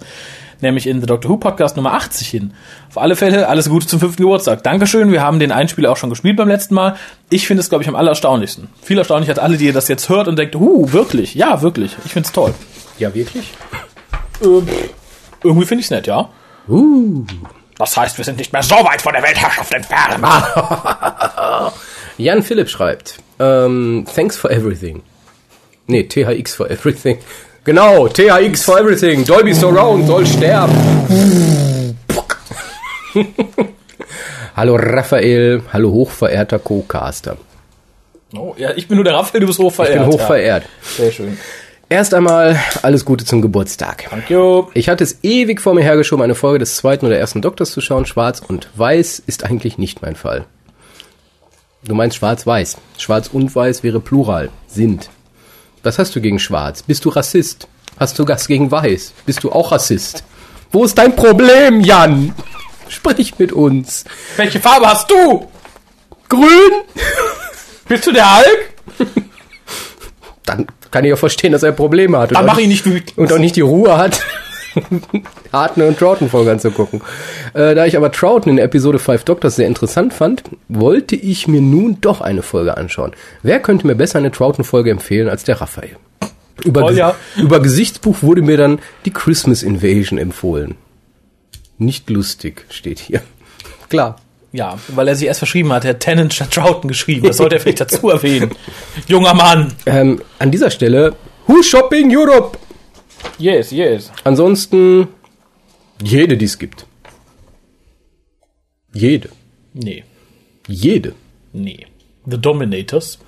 Speaker 1: nämlich in The Doctor Who Podcast Nummer 80 hin. Auf alle Fälle alles Gute zum fünften Geburtstag. Dankeschön, wir haben den Einspieler auch schon gespielt beim letzten Mal. Ich finde es, glaube ich, am allererstaunlichsten. Viel erstaunlich hat alle, die ihr das jetzt hört und denkt, huh, wirklich? Ja, wirklich. Ich finde es toll.
Speaker 2: Ja, wirklich?
Speaker 1: Äh, irgendwie finde ich es nett, ja.
Speaker 2: Uh.
Speaker 1: Das heißt, wir sind nicht mehr so weit von der Weltherrschaft entfernt.
Speaker 2: Jan Philipp schreibt, ähm, thanks for everything. Nee, THX for everything. Genau, THX for everything. Dolby Surround soll sterben. hallo Raphael, hallo hochverehrter Co-Caster.
Speaker 1: Oh, ja, ich bin nur der Raphael, du bist hochverehrt.
Speaker 2: Ich bin hochverehrt.
Speaker 1: Ja. Sehr schön.
Speaker 2: Erst einmal alles Gute zum Geburtstag.
Speaker 1: Danke.
Speaker 2: Ich hatte es ewig vor mir hergeschoben, eine Folge des zweiten oder ersten Doktors zu schauen. Schwarz und Weiß ist eigentlich nicht mein Fall. Du meinst Schwarz-Weiß. Schwarz und Weiß wäre Plural. Sind. Was hast du gegen Schwarz? Bist du Rassist? Hast du was gegen Weiß? Bist du auch Rassist? Wo ist dein Problem, Jan? Sprich mit uns.
Speaker 1: Welche Farbe hast du?
Speaker 2: Grün?
Speaker 1: Bist du der Hulk?
Speaker 2: Dann kann ich auch verstehen, dass er Probleme hat.
Speaker 1: Dann mach ihn nicht wütend.
Speaker 2: und auch nicht die Ruhe hat, Hartner und Troughton Folge anzugucken. Äh, da ich aber Troughton in Episode 5 Doctors sehr interessant fand, wollte ich mir nun doch eine Folge anschauen. Wer könnte mir besser eine Troughton Folge empfehlen als der Raphael? Über,
Speaker 1: Toll, ja.
Speaker 2: über Gesichtsbuch wurde mir dann die Christmas Invasion empfohlen. Nicht lustig steht hier. Klar.
Speaker 1: Ja, weil er sich erst verschrieben hat. Er hat Tennant statt Troughton geschrieben. Das sollte er vielleicht dazu erwähnen. Junger Mann.
Speaker 2: Ähm, an dieser Stelle Who Shopping Europe?
Speaker 1: Yes, yes.
Speaker 2: Ansonsten jede, die es gibt. Jede.
Speaker 1: Nee,
Speaker 2: Jede.
Speaker 1: nee. The Dominators.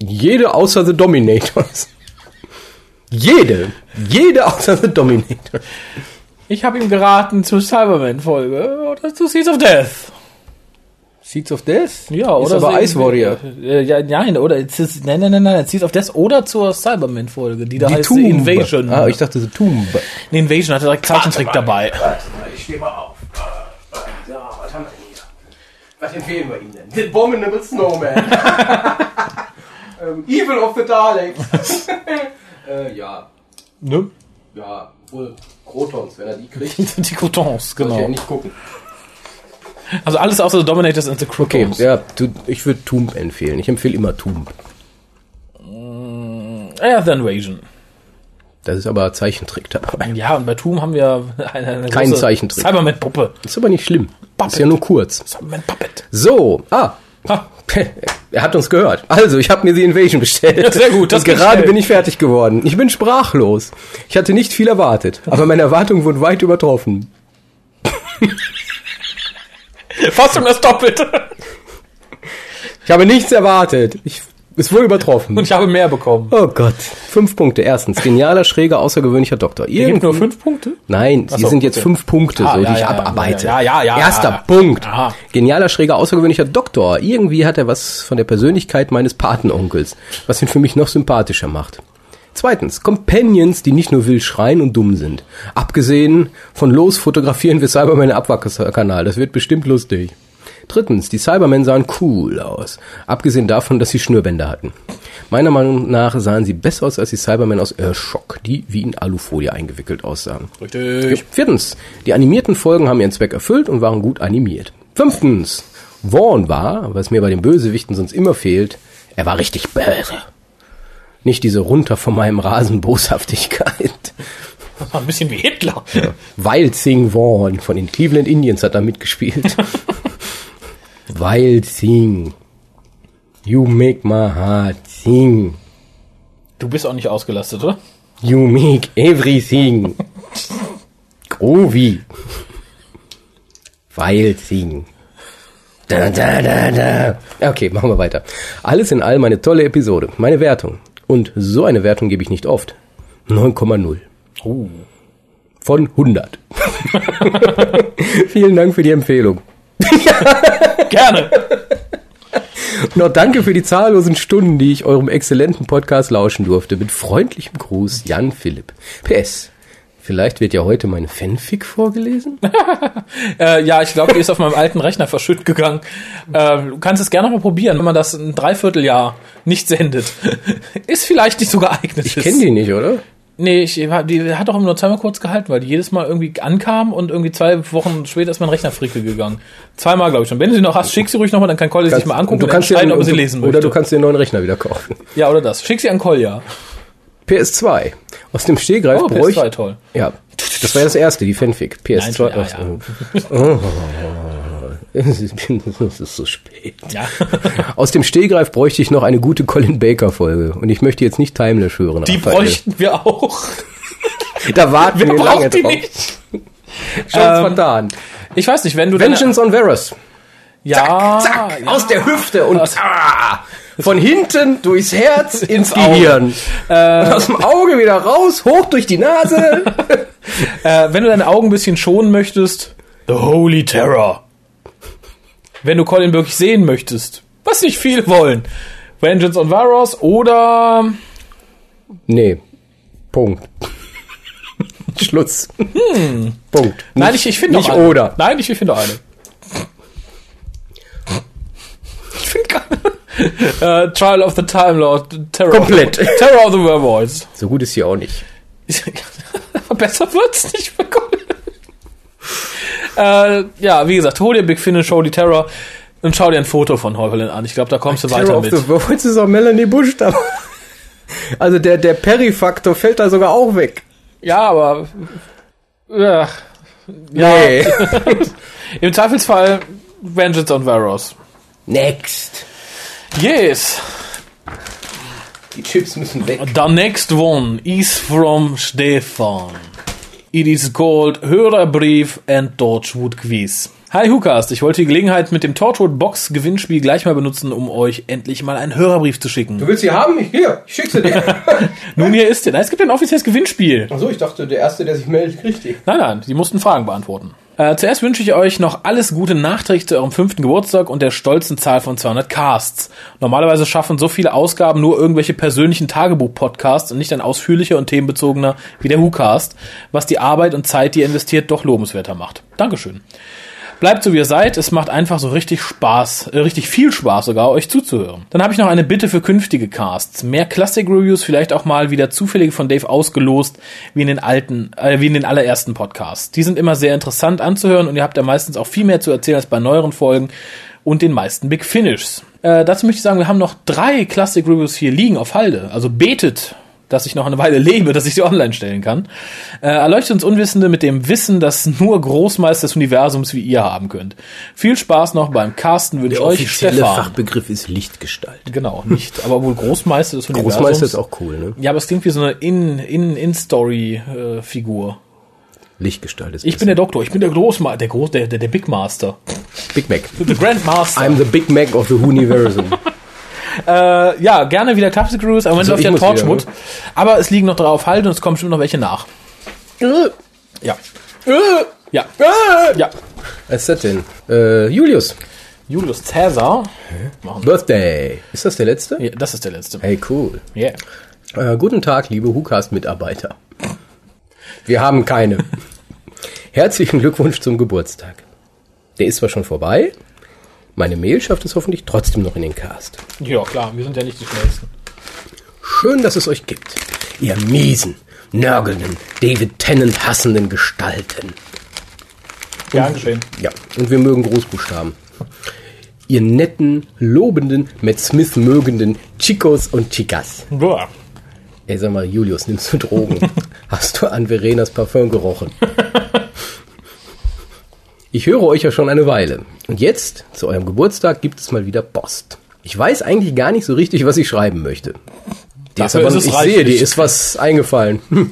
Speaker 2: Jede außer The Dominators. Jede. Jede außer The Dominator.
Speaker 1: Ich habe ihm geraten zur Cyberman-Folge oder zu Seeds of Death.
Speaker 2: Seeds of Death?
Speaker 1: Ja,
Speaker 2: Ist
Speaker 1: oder
Speaker 2: aber
Speaker 1: so-
Speaker 2: Ice Warrior.
Speaker 1: Äh, ja, nein, oder ist, nein, nein, nein, nein, Seeds of Death oder zur Cyberman-Folge, die da
Speaker 2: Die
Speaker 1: heißt
Speaker 2: Tomb.
Speaker 1: The Invasion.
Speaker 2: Ah, ich dachte The Tomb.
Speaker 1: Die Invasion hatte direkt Zeichentrick dabei.
Speaker 2: Ich stehe mal auf. Ja, was haben wir denn hier? Was empfehlen wir Ihnen denn? The Abominable Snowman. ähm, Evil of the Daleks. äh, ja.
Speaker 1: Ne?
Speaker 2: Ja, wohl Krotons, wenn er die kriegt.
Speaker 1: Die Croutons,
Speaker 2: Sollte
Speaker 1: genau.
Speaker 2: er nicht gucken.
Speaker 1: Also alles außer The Dominators and the
Speaker 2: Okay,
Speaker 1: Croutons.
Speaker 2: ja, du, ich würde Tomb empfehlen. Ich empfehle immer Tomb.
Speaker 1: Ja, The Invasion.
Speaker 2: Das ist aber Zeichentrick dabei.
Speaker 1: Ja, und bei Toom haben wir eine, eine
Speaker 2: Kein Zeichentrick.
Speaker 1: Cyberman-Puppe.
Speaker 2: Ist aber nicht schlimm.
Speaker 1: Puppet.
Speaker 2: Ist ja nur kurz.
Speaker 1: Cyberman-Puppet.
Speaker 2: So, ah.
Speaker 1: Ha.
Speaker 2: Er hat uns gehört. Also, ich habe mir die Invasion bestellt.
Speaker 1: Ja, sehr gut, das
Speaker 2: Und gerade
Speaker 1: schnell.
Speaker 2: bin ich fertig geworden. Ich bin sprachlos. Ich hatte nicht viel erwartet, aber meine Erwartungen wurden weit übertroffen.
Speaker 1: Fast um das Doppelte.
Speaker 2: Ich habe nichts erwartet. Ich, es wurde übertroffen.
Speaker 1: Und ich habe mehr bekommen.
Speaker 2: Oh Gott. Fünf Punkte. Erstens, genialer, schräger, außergewöhnlicher Doktor.
Speaker 1: Ihr
Speaker 2: Irgendwo-
Speaker 1: nur fünf Punkte?
Speaker 2: Nein, sie
Speaker 1: so,
Speaker 2: sind jetzt
Speaker 1: okay.
Speaker 2: fünf Punkte,
Speaker 1: Ah,
Speaker 2: so,
Speaker 1: ja,
Speaker 2: die ich
Speaker 1: ja,
Speaker 2: abarbeite.
Speaker 1: ja, ja, ja,
Speaker 2: Erster
Speaker 1: ja.
Speaker 2: Punkt. Genialer, schräger, außergewöhnlicher Doktor. Irgendwie hat er was von der Persönlichkeit meines Patenonkels, was ihn für mich noch sympathischer macht. Zweitens, Companions, die nicht nur wild schreien und dumm sind. Abgesehen von los fotografieren wir Cybermen Abwackerkanal. Das wird bestimmt lustig. Drittens, die Cybermen sahen cool aus. Abgesehen davon, dass sie Schnürbänder hatten. Meiner Meinung nach sahen sie besser aus als die Cybermen aus Earthshock, die wie in Alufolie eingewickelt aussahen.
Speaker 1: Richtig.
Speaker 2: Viertens, die animierten Folgen haben ihren Zweck erfüllt und waren gut animiert. Fünftens, Vaughn war, was mir bei den Bösewichten sonst immer fehlt, er war richtig böse. Nicht diese runter von meinem Rasen Boshaftigkeit.
Speaker 1: Ein bisschen wie Hitler.
Speaker 2: Wild Sing Vaughn von den Cleveland Indians hat da mitgespielt. Wild Sing. You make my heart sing.
Speaker 1: Du bist auch nicht ausgelastet, oder?
Speaker 2: You make everything. Groovy. Wild Thing. Da, da, da, da. Okay, machen wir weiter. Alles in allem eine tolle Episode. Meine Wertung. Und so eine Wertung gebe ich nicht oft. 9,0.
Speaker 1: Oh.
Speaker 2: Von 100. Vielen Dank für die Empfehlung.
Speaker 1: Gerne.
Speaker 2: Noch danke für die zahllosen Stunden, die ich eurem exzellenten Podcast lauschen durfte. Mit freundlichem Gruß, Jan Philipp. PS. Vielleicht wird ja heute meine Fanfic vorgelesen?
Speaker 1: Äh, ja, ich glaube, die ist auf meinem alten Rechner verschütt gegangen. Äh, du kannst es gerne mal probieren, wenn man das ein Dreivierteljahr nicht sendet. ist vielleicht nicht so geeignet.
Speaker 2: Ich kenne die nicht, oder?
Speaker 1: Nee, ich, die hat auch immer nur zweimal kurz gehalten, weil die jedes Mal irgendwie ankam und irgendwie zwei Wochen später ist mein Rechner frickel gegangen. Zweimal, glaube ich schon. Wenn du sie noch hast, schick sie ruhig nochmal, dann kann Colli sich mal angucken
Speaker 2: du
Speaker 1: und
Speaker 2: kannst dir,
Speaker 1: entscheiden, ob er sie
Speaker 2: und
Speaker 1: lesen möchte.
Speaker 2: Oder du kannst dir einen neuen Rechner wieder kaufen.
Speaker 1: ja, oder das. Schick sie an Kolja.
Speaker 2: PS2. Aus dem Stehgreif
Speaker 1: Oh,
Speaker 2: bräuchte
Speaker 1: PS2, toll.
Speaker 2: Ja, das war ja das erste, die Fanfic. PS2.
Speaker 1: Nein, ja,
Speaker 2: Ach, oh. Es ist so spät.
Speaker 1: Ja.
Speaker 2: Aus dem Stehgreif bräuchte ich noch eine gute Colin Baker Folge. Und ich möchte jetzt nicht Timeless hören.
Speaker 1: Die
Speaker 2: Raphael.
Speaker 1: bräuchten wir auch.
Speaker 2: Da warten wir,
Speaker 1: Wer
Speaker 2: lange
Speaker 1: die
Speaker 2: drauf.
Speaker 1: nicht?
Speaker 2: Schon
Speaker 1: Ähm,
Speaker 2: vertan.
Speaker 1: Ich weiß nicht, wenn du
Speaker 2: Vengeance on Varus.
Speaker 1: ja,
Speaker 2: Zack,
Speaker 1: ja.
Speaker 2: aus der Hüfte und
Speaker 1: Aus-
Speaker 2: ah, von hinten durchs Herz ins. Gehirn. und aus dem Auge wieder raus, hoch durch die Nase.
Speaker 1: Äh, wenn du deine Augen ein bisschen schonen möchtest, The Holy Terror. Wenn du Colin wirklich sehen möchtest, was nicht viel wollen, Vengeance on Varos oder
Speaker 2: nee. Punkt. Schluss. Punkt.
Speaker 1: Nein, ich, ich finde
Speaker 2: nicht
Speaker 1: noch eine.
Speaker 2: oder.
Speaker 1: Nein, ich finde eine. Ich finde äh, Trial of the Time Lord, Terror.
Speaker 2: Komplett.
Speaker 1: Terror of the Werewolves.
Speaker 2: So gut ist sie auch nicht.
Speaker 1: Besser wird's nicht Colin. äh, ja, wie gesagt, hol dir Big Finish, Holy Terror und schau dir ein Foto von Heuvelin an. Ich glaube, da kommst du weiter
Speaker 2: Terror of
Speaker 1: mit.
Speaker 2: the Worlds ist auch Melanie Bush da. Also der, der Perry-Faktor fällt da sogar auch weg.
Speaker 1: Ja, aber ja,
Speaker 2: Nee.
Speaker 1: im Zweifelsfall Vengeance on Varos.
Speaker 2: Next.
Speaker 1: Yes.
Speaker 2: Die Chips müssen weg.
Speaker 1: The next one is from Stefan. It is called Hörerbrief and Torchwood Quiz. Hi Hukast, ich wollte die Gelegenheit mit dem Torchwood Box Gewinnspiel gleich mal benutzen, um euch endlich mal einen Hörerbrief zu schicken.
Speaker 2: willst sie haben? Hier, ich schick sie dir.
Speaker 1: Nun, hier ist der. Nein, es gibt ein offizielles Gewinnspiel.
Speaker 2: Achso, ich dachte, der Erste, der sich meldet, kriegt die.
Speaker 1: Nein, nein, die mussten Fragen beantworten. Äh, zuerst wünsche ich euch noch alles Gute nachträglich zu eurem fünften Geburtstag und der stolzen Zahl von 200 Casts. Normalerweise schaffen so viele Ausgaben nur irgendwelche persönlichen Tagebuch-Podcasts und nicht ein ausführlicher und themenbezogener wie der WhoCast, was die Arbeit und Zeit, die ihr investiert, doch lobenswerter macht. Dankeschön. Bleibt so wie ihr seid, es macht einfach so richtig Spaß, äh, richtig viel Spaß sogar, euch zuzuhören. Dann habe ich noch eine Bitte für künftige Casts. Mehr Classic Reviews, vielleicht auch mal wieder zufällige von Dave ausgelost, wie in den alten, äh, wie in den allerersten Podcasts. Die sind immer sehr interessant anzuhören und ihr habt ja meistens auch viel mehr zu erzählen als bei neueren Folgen und den meisten Big Finishs. Äh, dazu möchte ich sagen, wir haben noch drei Classic Reviews hier liegen auf Halde. Also betet dass ich noch eine Weile lebe, dass ich sie online stellen kann. Äh, erleuchtet uns Unwissende mit dem Wissen, dass nur Großmeister des Universums wie ihr haben könnt. Viel Spaß noch beim Casten wünsche ich euch, Stefan.
Speaker 2: Fachbegriff ist Lichtgestalt.
Speaker 1: Genau, nicht, aber wohl Großmeister des Universums.
Speaker 2: Großmeister ist auch cool, ne?
Speaker 1: Ja, aber es klingt wie so eine In- In- In-Story-Figur.
Speaker 2: Lichtgestalt ist
Speaker 1: ich bin der Doktor, ich bin der Großmeister, der, Groß, der, der, der Big Master.
Speaker 2: Big Mac.
Speaker 1: The Grandmaster.
Speaker 2: I'm the Big Mac of the Universum.
Speaker 1: Äh, ja, gerne wieder Classic Reviews, aber wenn
Speaker 2: Also
Speaker 1: läuft ja Torchwood.
Speaker 2: wieder,
Speaker 1: Aber es liegen noch drauf Halt und es kommen bestimmt noch welche nach. Ja. Ja. Ja.
Speaker 2: Was ist das denn? Äh, Julius.
Speaker 1: Julius Caesar.
Speaker 2: Birthday. Ist das der letzte?
Speaker 1: Ja, das ist der letzte.
Speaker 2: Hey, cool.
Speaker 1: Yeah.
Speaker 2: Äh, guten Tag, liebe Hukast-Mitarbeiter. Wir haben keine. Herzlichen Glückwunsch zum Geburtstag. Der ist zwar schon vorbei, meine Mail schafft es hoffentlich trotzdem noch in den Cast.
Speaker 1: Ja, klar, wir sind ja nicht die schnellsten.
Speaker 2: Schön, dass es euch gibt. Ihr miesen, nörgelnden, David Tennant hassenden Gestalten.
Speaker 1: Gern geschehen.
Speaker 2: Ja, und wir mögen Großbuchstaben. Ihr netten, lobenden, Matt Smith mögenden Chicos und Chicas.
Speaker 1: Boah.
Speaker 2: Ey, sag mal, Julius, nimmst du Drogen? Hast du an Verenas Parfum gerochen? Ich höre euch ja schon eine Weile. Und jetzt, zu eurem Geburtstag, gibt es mal wieder Post. Ich weiß eigentlich gar nicht so richtig, was ich schreiben möchte. Die ist aber,
Speaker 1: ist
Speaker 2: ich
Speaker 1: reichlich.
Speaker 2: sehe, dir ist was eingefallen.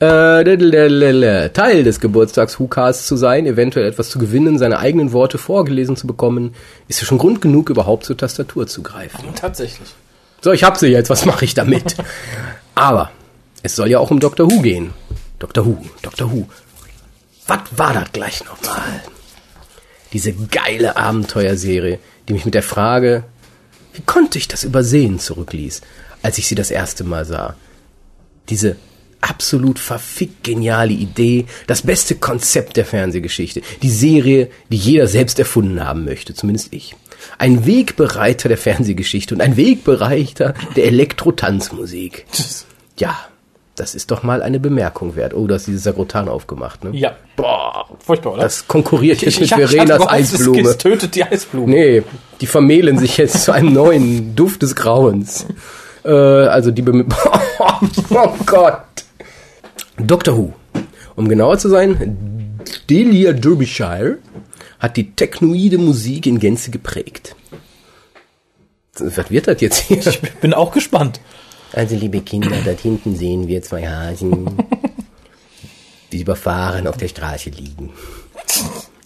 Speaker 2: Äh. Teil des Geburtstags Hukas zu sein, eventuell etwas zu gewinnen, seine eigenen Worte vorgelesen zu bekommen, ist ja schon Grund genug, überhaupt zur Tastatur zu greifen.
Speaker 1: Tatsächlich.
Speaker 2: So, ich hab sie jetzt, was mache ich damit? Aber es soll ja auch um Dr. Who gehen. Dr. Who, Dr. Who. Was war das gleich nochmal? Diese geile Abenteuerserie, die mich mit der Frage, wie konnte ich das übersehen, zurückließ, als ich sie das erste Mal sah. Diese absolut verfickt geniale Idee, das beste Konzept der Fernsehgeschichte, die Serie, die jeder selbst erfunden haben möchte, zumindest ich. Ein Wegbereiter der Fernsehgeschichte und ein Wegbereiter der Elektro-Tanzmusik. Ja, das ist doch mal eine Bemerkung wert. Oh, du hast dieses Sagrotan aufgemacht, ne?
Speaker 1: Ja.
Speaker 2: Boah,
Speaker 1: Furchtbar, oder?
Speaker 2: das konkurriert jetzt
Speaker 1: ich,
Speaker 2: mit
Speaker 1: ich, ich
Speaker 2: Verenas
Speaker 1: es-
Speaker 2: Eisblume.
Speaker 1: Es tötet die Eisblume.
Speaker 2: Nee, die vermählen sich jetzt zu einem neuen Duft des Grauens. Äh, also die Bem Oh Gott. Doctor Who. Um genauer zu sein, Delia Derbyshire hat die technoide Musik in Gänze geprägt. Was wird das jetzt hier?
Speaker 1: Ich bin auch gespannt.
Speaker 2: Also, liebe Kinder, dort hinten sehen wir zwei Hasen, die überfahren auf der Straße liegen.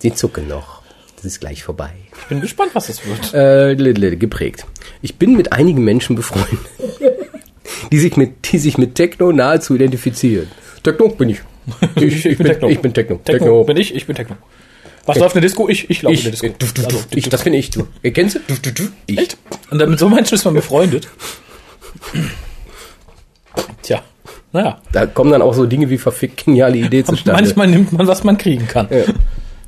Speaker 2: Sie zucken noch. Das ist gleich vorbei.
Speaker 1: Ich bin gespannt, was das wird.
Speaker 2: Äh, geprägt. Ich bin mit einigen Menschen befreundet, die sich mit, die sich mit Techno nahezu identifizieren. Techno bin ich. Ich, ich, bin, Techno. Ich bin Techno.
Speaker 1: Techno. Bin ich? Ich bin Techno. Was läuft in der Disco? Ich, ich laufe
Speaker 2: Ich,
Speaker 1: Disco.
Speaker 2: du, du, du,
Speaker 1: Also,
Speaker 2: ich, das bin ich, du. Ihr kennst du? Du, du, du. Ich.
Speaker 1: Echt? Und mit so Menschen ist man befreundet. Tja, naja.
Speaker 2: Da kommen dann auch so Dinge wie verfickt geniale Idee zustande.
Speaker 1: Manchmal nimmt man, was man kriegen kann.
Speaker 2: Ja.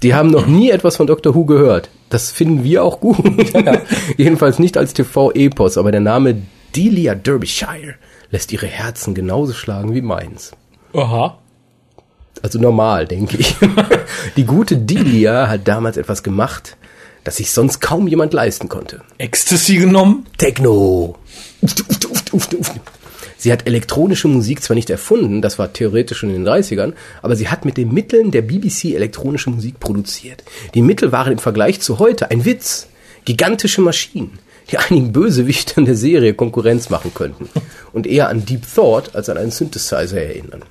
Speaker 2: Die haben noch nie etwas von Doctor Who gehört. Das finden wir auch gut. Jedenfalls nicht als TV-Epos, aber der Name Delia Derbyshire lässt ihre Herzen genauso schlagen wie meins.
Speaker 1: Aha.
Speaker 2: Also normal, denke ich. Die gute Delia hat damals etwas gemacht, das sich sonst kaum jemand leisten konnte.
Speaker 1: Ecstasy genommen?
Speaker 2: Techno. Ufte, ufte, ufte. Sie hat elektronische Musik zwar nicht erfunden, das war theoretisch schon in den 30ern, aber sie hat mit den Mitteln der BBC elektronische Musik produziert. Die Mittel waren im Vergleich zu heute ein Witz. Gigantische Maschinen, die einigen Bösewichtern der Serie Konkurrenz machen könnten und eher an Deep Thought als an einen Synthesizer erinnern.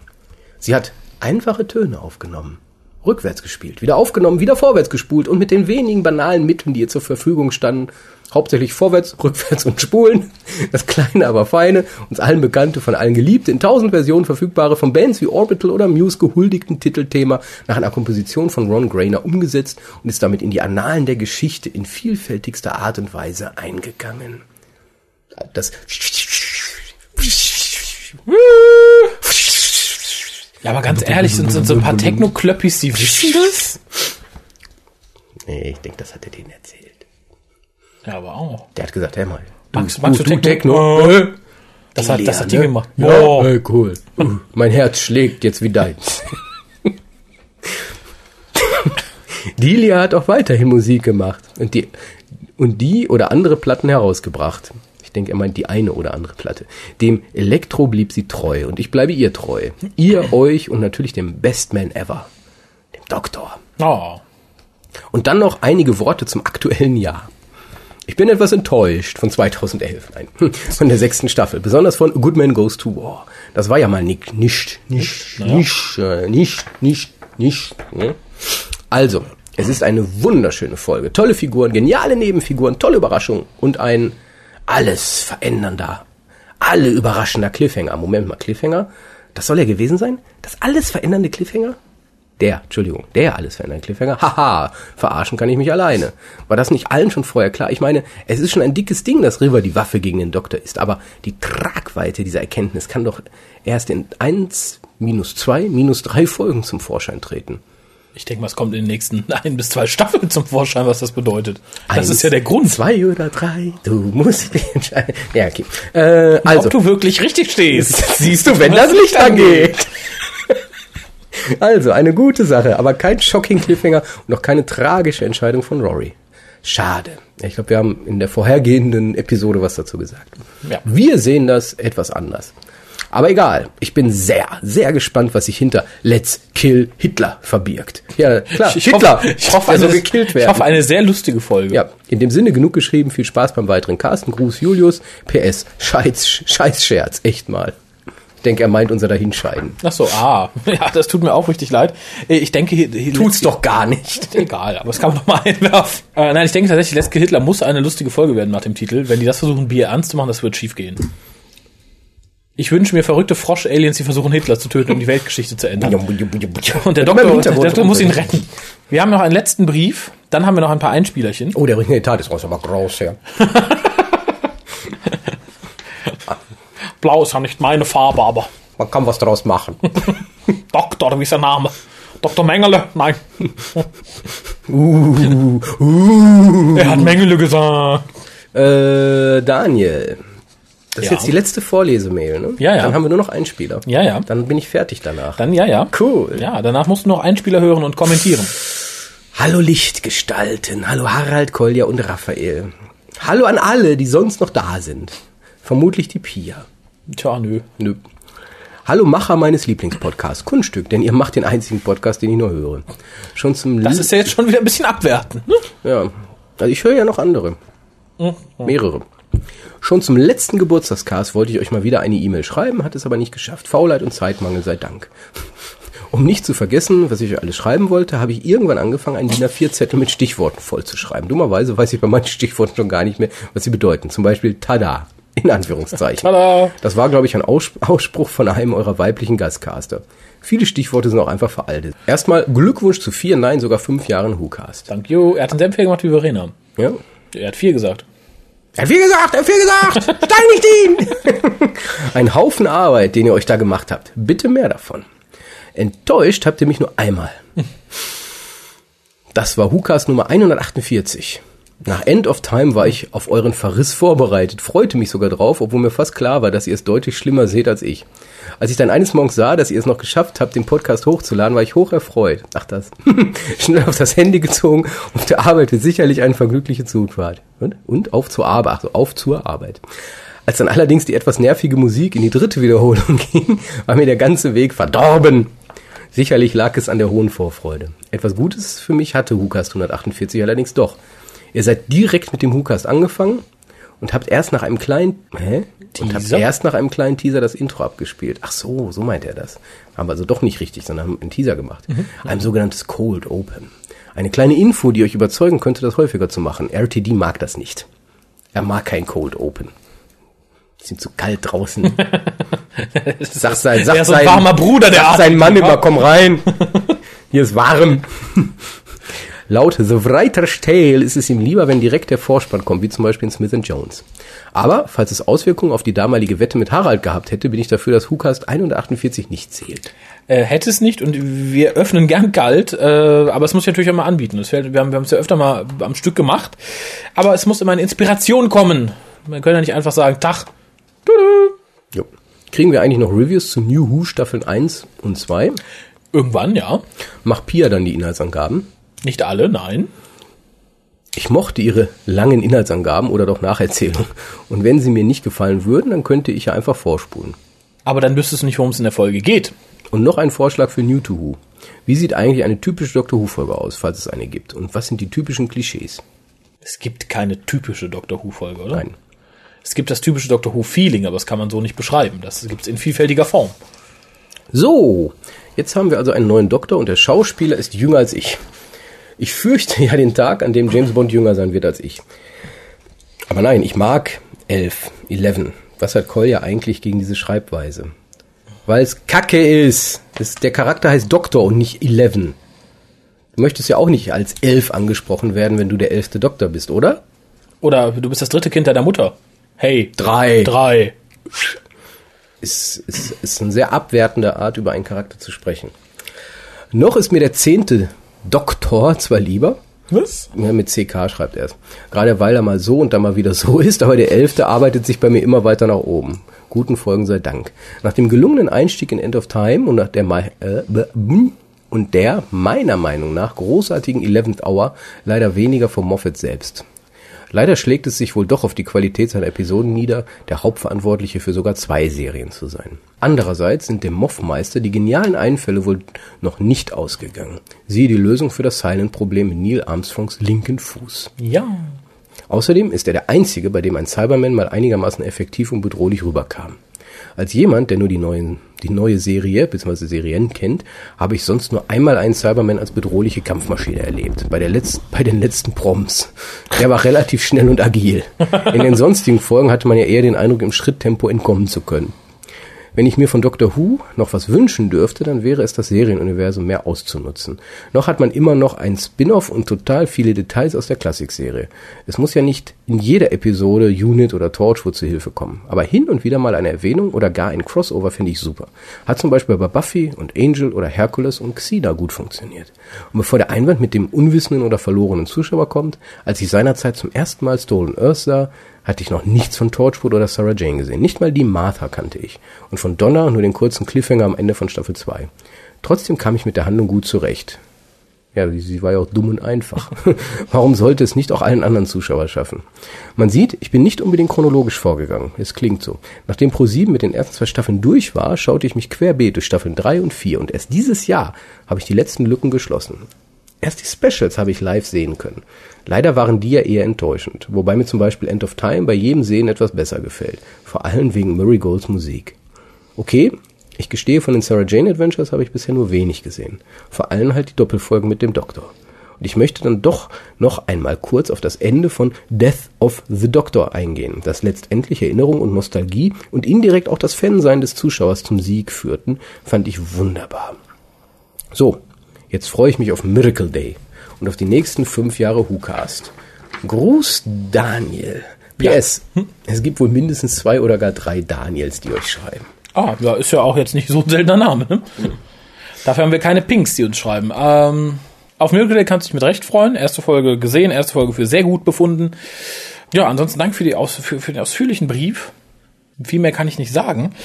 Speaker 2: Sie hat einfache Töne aufgenommen, rückwärts gespielt, wieder aufgenommen, wieder vorwärts gespult und mit den wenigen banalen Mitteln, die ihr zur Verfügung standen, hauptsächlich vorwärts, rückwärts und spulen, das kleine, aber feine, uns allen bekannte, von allen geliebte, in tausend Versionen verfügbare, von Bands wie Orbital oder Muse gehuldigten Titelthema nach einer Komposition von Ron Grainer umgesetzt und ist damit in die Annalen der Geschichte in vielfältigster Art und Weise eingegangen. Das
Speaker 1: Ja, aber ganz ehrlich, sind, sind so ein paar Techno-Klöppis, die wissen das?
Speaker 2: Nee, ich denke, das hat er denen erzählt.
Speaker 1: Ja, aber auch.
Speaker 2: Der hat gesagt, hey mal,
Speaker 1: Magst, magst du Techno?
Speaker 2: Techno?
Speaker 1: Äh, Das hat, das hat die
Speaker 2: ne?
Speaker 1: gemacht.
Speaker 2: Ja,
Speaker 1: Wow.
Speaker 2: hey, cool. Uh, mein Herz schlägt jetzt wie deins. Delia hat auch weiterhin Musik gemacht und die, und die oder andere Platten herausgebracht. Ich denke, er meint die eine oder andere Platte. Dem Elektro blieb sie treu und ich bleibe ihr treu. Ihr, euch und natürlich dem Best Man ever, dem Doktor.
Speaker 1: Oh.
Speaker 2: Und dann noch einige Worte zum aktuellen Jahr. Ich bin etwas enttäuscht von 2011, nein, von der sechsten Staffel, besonders von Good Man Goes to War. Das war ja mal nicht, nicht, nicht, nicht, äh, nicht, nicht, nicht. Ne? Also, es ist eine wunderschöne Folge, tolle Figuren, geniale Nebenfiguren, tolle Überraschungen und ein alles verändernder, alle überraschender Cliffhanger. Moment mal, Cliffhanger? Das soll er gewesen sein? Das alles verändernde Cliffhanger? Der, Entschuldigung, der alles verändernde Cliffhanger? Haha, verarschen kann ich mich alleine. War das nicht allen schon vorher klar? Ich meine, es ist schon ein dickes Ding, dass River die Waffe gegen den Doktor ist, aber die Tragweite dieser Erkenntnis kann doch erst in eins, minus zwei, minus drei Folgen zum Vorschein treten.
Speaker 1: Ich denke mal, es kommt in den nächsten ein bis zwei Staffeln zum Vorschein, was das bedeutet. Das
Speaker 2: Eins,
Speaker 1: ist ja der Grund,
Speaker 2: Zwei oder drei, du musst dich entscheiden. Ja, okay. Äh, also,
Speaker 1: ob du wirklich richtig stehst.
Speaker 2: siehst du, wenn das Licht angeht. Also, eine gute Sache, aber kein shocking Cliffhanger und noch keine tragische Entscheidung von Rory. Schade. Ich glaube, wir haben in der vorhergehenden Episode was dazu gesagt.
Speaker 1: Ja.
Speaker 2: Wir sehen das etwas anders. Aber egal, ich bin sehr, sehr gespannt, was sich hinter Let's Kill Hitler verbirgt. Ja, klar,
Speaker 1: Ich
Speaker 2: Hitler,
Speaker 1: hoffe, ich hoffe, eine,
Speaker 2: gekillt
Speaker 1: ich
Speaker 2: werden.
Speaker 1: hoffe, eine sehr lustige Folge.
Speaker 2: Ja, in dem Sinne genug geschrieben. Viel Spaß beim weiteren Casten. Gruß Julius. PS. Scheiß, Scheiß Scherz. Echt mal. Ich denke, er meint unser Dahinscheiden.
Speaker 1: Ach so, ah. Ja, das tut mir auch richtig leid. Ich denke, hier, hier
Speaker 2: Tut's doch gar nicht.
Speaker 1: Egal, aber das kann man doch mal einwerfen. Äh, nein, ich denke tatsächlich, Let's Kill Hitler muss eine lustige Folge werden nach dem Titel. Wenn die das versuchen, Bier ernst zu machen, das wird schief gehen. Ich wünsche mir verrückte Frosch-Aliens, die versuchen, Hitler zu töten, um die Weltgeschichte zu ändern. Und der Doktor, der Doktor muss ihn retten. Wir haben noch einen letzten Brief. Dann haben wir noch ein paar Einspielerchen.
Speaker 2: Oh, der Ring Tat ist raus, aber groß, ja.
Speaker 1: Blau ist ja nicht meine Farbe, aber
Speaker 2: Man kann was draus machen.
Speaker 1: Doktor, wie ist der Name? Dr. Mengele? Nein.
Speaker 2: uh, uh.
Speaker 1: Er hat Mengele gesagt.
Speaker 2: Äh, Daniel. Das ist
Speaker 1: Ja.
Speaker 2: jetzt die letzte Vorlesemail, ne?
Speaker 1: Ja, ja.
Speaker 2: Dann haben wir nur noch einen Spieler.
Speaker 1: Ja, ja.
Speaker 2: Dann bin ich fertig danach.
Speaker 1: Dann ja, ja.
Speaker 2: Cool.
Speaker 1: Ja, danach musst du noch Einspieler hören und kommentieren.
Speaker 2: Hallo Lichtgestalten, hallo Harald, Kolja und Raphael. Hallo an alle, die sonst noch da sind. Vermutlich die Pia.
Speaker 1: Tja, nö.
Speaker 2: Nö. Hallo Macher meines Lieblingspodcasts, Kunststück, denn ihr macht den einzigen Podcast, den ich nur höre. Schon zum
Speaker 1: Das ist ja jetzt schon wieder ein bisschen abwertend. Ne?
Speaker 2: Ja, also ich höre ja noch andere. Mehrere. Schon zum letzten Geburtstagscast wollte ich euch mal wieder eine E-Mail schreiben, hat es aber nicht geschafft. Faulheit und Zeitmangel sei Dank. Um nicht zu vergessen, was ich euch alles schreiben wollte, habe ich irgendwann angefangen, einen DIN A4-Zettel mit Stichworten vollzuschreiben. Dummerweise weiß ich bei manchen Stichworten schon gar nicht mehr, was sie bedeuten. Zum Beispiel Tada, in Anführungszeichen.
Speaker 1: Tada.
Speaker 2: Das war, glaube ich, ein Aus Ausspruch von einem eurer weiblichen Gastcaster. Viele Stichworte sind auch einfach veraltet. Erstmal Glückwunsch zu vier, nein, sogar fünf Jahren WhoCast.
Speaker 1: Dank you. Er hat einen Senf gemacht wie Verena.
Speaker 2: Ja,
Speaker 1: Er hat vier gesagt.
Speaker 2: Er hat viel gesagt, er hat viel gesagt. Stein nicht ihn. Ein Haufen Arbeit, den ihr euch da gemacht habt. Bitte mehr davon. Enttäuscht habt ihr mich nur einmal. Das war Hukas Nummer 148. Nach End of Time war ich auf euren Verriss vorbereitet, freute mich sogar drauf, obwohl mir fast klar war, dass ihr es deutlich schlimmer seht als ich. Als ich dann eines Morgens sah, dass ihr es noch geschafft habt, den Podcast hochzuladen, war ich hoch erfreut. Ach das. Schnell auf das Handy gezogen. Auf der Arbeit wird sicherlich eine vergnügliche Zugfahrt. Und, und auf zur Arbeit, also auf zur Arbeit. Als dann allerdings die etwas nervige Musik in die dritte Wiederholung ging, war mir der ganze Weg verdorben. Sicherlich lag es an der hohen Vorfreude. Etwas Gutes für mich hatte Hucast 148 allerdings doch. Ihr seid direkt mit dem Hucast angefangen und habt erst nach einem kleinen hä? Und habt
Speaker 1: Teaser?
Speaker 2: erst nach einem kleinen Teaser das Intro abgespielt. Ach so, so meint er das. Haben wir also doch nicht richtig, sondern haben einen Teaser gemacht. Ein sogenanntes Cold Open. Eine kleine Info, die euch überzeugen könnte, das häufiger zu machen. RTD mag das nicht. Er mag kein Cold Open. Es sind zu kalt draußen. sagt sein,
Speaker 1: ist ein
Speaker 2: sein,
Speaker 1: warmer Bruder, der
Speaker 2: sagt sein Mann
Speaker 1: immer,
Speaker 2: komm rein. Hier ist warm. Laut The Writer's Tale ist es ihm lieber, wenn direkt der Vorspann kommt, wie zum Beispiel in Smith Jones. Aber, falls es Auswirkungen auf die damalige Wette mit Harald gehabt hätte, bin ich dafür, dass Hukast 148 nicht zählt.
Speaker 1: Äh, hätte es nicht und wir öffnen gern kalt, äh, aber es muss ich natürlich auch mal anbieten. Das fällt, wir haben wir haben es ja öfter mal am Stück gemacht, aber es muss immer eine Inspiration kommen. Man kann ja nicht einfach sagen, Tag,
Speaker 2: Jo. Kriegen wir eigentlich noch Reviews zu New Who Staffeln 1 und 2?
Speaker 1: irgendwann, ja.
Speaker 2: Macht Pia dann die Inhaltsangaben?
Speaker 1: Nicht alle, nein.
Speaker 2: Ich mochte ihre langen Inhaltsangaben oder doch Nacherzählungen. Und wenn sie mir nicht gefallen würden, dann könnte ich ja einfach vorspulen.
Speaker 1: Aber dann wüsstest du nicht, worum es in der Folge geht.
Speaker 2: Und noch ein Vorschlag für New to Who. Wie sieht eigentlich eine typische Doctor Who-Folge aus, falls es eine gibt? Und was sind die typischen Klischees?
Speaker 1: Es gibt keine typische Doctor Who-Folge, oder?
Speaker 2: Nein.
Speaker 1: Es gibt das typische Doctor Who-Feeling, aber das kann man so nicht beschreiben. Das gibt es in vielfältiger Form.
Speaker 2: So, jetzt haben wir also einen neuen Doktor und der Schauspieler ist jünger als ich. Ich fürchte ja den Tag, an dem James Bond jünger sein wird als ich. Aber nein, ich mag 11, 11. Was hat Kolja eigentlich gegen diese Schreibweise? Weil es Kacke ist. Das, der Charakter heißt Doktor und nicht 11. Du möchtest ja auch nicht als 11 angesprochen werden, wenn du der elfte Doktor bist, oder?
Speaker 1: Oder du bist das dritte Kind deiner Mutter. Hey.
Speaker 2: Drei.
Speaker 1: Drei.
Speaker 2: ist, ist, ist eine sehr abwertende Art, über einen Charakter zu sprechen. Noch ist mir der zehnte Doktor zwar lieber,
Speaker 1: Was?
Speaker 2: ja, mit CK schreibt er es, gerade weil er mal so und dann mal wieder so ist, aber der elfte arbeitet sich bei mir immer weiter nach oben. Guten Folgen sei Dank. Nach dem gelungenen Einstieg in End of Time und nach der äh, und der meiner Meinung nach großartigen 11th Hour leider weniger vom Moffat selbst. Leider schlägt es sich wohl doch auf die Qualität seiner Episoden nieder, der Hauptverantwortliche für sogar zwei Serien zu sein. Andererseits sind dem Moffmeister die genialen Einfälle wohl noch nicht ausgegangen. Siehe die Lösung für das Silent-Problem in Neil Armstrongs linken Fuß.
Speaker 1: Ja.
Speaker 2: Außerdem ist er der einzige, bei dem ein Cyberman mal einigermaßen effektiv und bedrohlich rüberkam. Als jemand, der nur die, neuen, die neue Serie bzw. Serien kennt, habe ich sonst nur einmal einen Cyberman als bedrohliche Kampfmaschine erlebt. Bei, der letzten, bei den letzten Proms. Der war relativ schnell und agil. In den sonstigen Folgen hatte man ja eher den Eindruck, im Schritttempo entkommen zu können. Wenn ich mir von Doctor Who noch was wünschen dürfte, dann wäre es das Serienuniversum mehr auszunutzen. Noch hat man immer noch ein Spin-off und total viele Details aus der Klassikserie. Es muss ja nicht in jeder Episode Unit oder Torchwood zu Hilfe kommen. Aber hin und wieder mal eine Erwähnung oder gar ein Crossover finde ich super. Hat zum Beispiel bei Buffy und Angel oder Hercules und Xena gut funktioniert. Und bevor der Einwand mit dem unwissenden oder verlorenen Zuschauer kommt, als ich seinerzeit zum ersten Mal Stolen Earth sah, hatte ich noch nichts von Torchwood oder Sarah Jane gesehen. Nicht mal die Martha kannte ich. Und von Donna nur den kurzen Cliffhanger am Ende von Staffel 2. Trotzdem kam ich mit der Handlung gut zurecht. Ja, sie war ja auch dumm und einfach. Warum sollte es nicht auch allen anderen Zuschauer schaffen? Man sieht, ich bin nicht unbedingt chronologisch vorgegangen. Es klingt so. Nachdem Pro7 mit den ersten zwei Staffeln durch war, schaute ich mich querbeet durch Staffeln 3 und 4 und erst dieses Jahr habe ich die letzten Lücken geschlossen. Erst die Specials habe ich live sehen können. Leider waren die ja eher enttäuschend, wobei mir zum Beispiel End of Time bei jedem Sehen etwas besser gefällt. Vor allem wegen Murray Golds Musik. Okay, ich gestehe, von den Sarah Jane Adventures habe ich bisher nur wenig gesehen. Vor allem halt die Doppelfolgen mit dem Doktor. Und ich möchte dann doch noch einmal kurz auf das Ende von Death of the Doctor eingehen, das letztendlich Erinnerung und Nostalgie und indirekt auch das Fansein des Zuschauers zum Sieg führten, fand ich wunderbar. So, jetzt freue ich mich auf Miracle Day und auf die nächsten fünf Jahre WhoCast. Gruß Daniel. PS, ja. hm? es gibt wohl mindestens zwei oder gar drei Daniels, die euch schreiben.
Speaker 1: Ah, ja, ist ja auch jetzt nicht so ein seltener Name. Ne? Mhm. Dafür haben wir keine Pinks, die uns schreiben. Ähm, auf Miracle Day kannst du dich mit Recht freuen. Erste Folge gesehen, erste Folge für sehr gut befunden. Ja, ansonsten danke für, die Aus für, für den ausführlichen Brief. Viel mehr kann ich nicht sagen.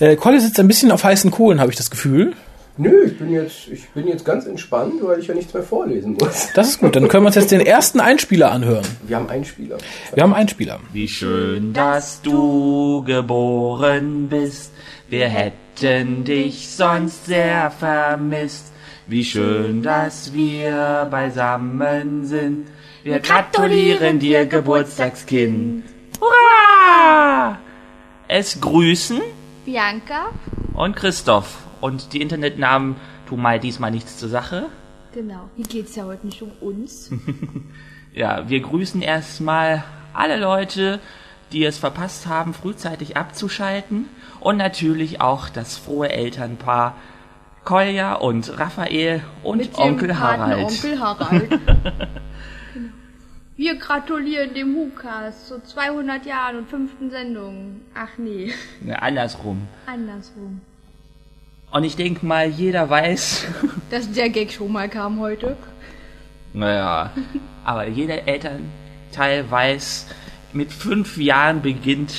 Speaker 1: Äh, Colli sitzt ein bisschen auf heißen Kohlen, habe ich das Gefühl.
Speaker 2: Nö, ich bin, jetzt, ich bin jetzt ganz entspannt, weil ich ja nichts mehr vorlesen muss.
Speaker 1: Das ist gut, dann können wir uns jetzt den ersten Einspieler anhören.
Speaker 2: Wir haben Einspieler.
Speaker 1: Wir haben Einspieler.
Speaker 3: Wie schön, dass du geboren bist. Wir hätten dich sonst sehr vermisst. Wie schön, dass wir beisammen sind. Wir gratulieren dir, Geburtstagskind. Hurra! Es grüßen
Speaker 4: Bianca
Speaker 3: und Christoph. Und die Internetnamen tun mal diesmal nichts zur Sache.
Speaker 4: Genau. Hier geht es ja heute nicht um uns.
Speaker 3: ja, wir grüßen erstmal alle Leute, die es verpasst haben, frühzeitig abzuschalten. Und natürlich auch das frohe Elternpaar Kolja und Raphael und
Speaker 4: Mit
Speaker 3: Onkel Harald.
Speaker 4: Onkel Harald. genau. Wir gratulieren dem Hukas zu 200 Jahren und fünften Sendung. Ach nee.
Speaker 3: Ja, andersrum.
Speaker 4: Andersrum.
Speaker 3: Und ich denke mal, jeder weiß.
Speaker 4: Dass der Gag schon mal kam heute.
Speaker 3: Naja, aber jeder Elternteil weiß, mit fünf Jahren beginnt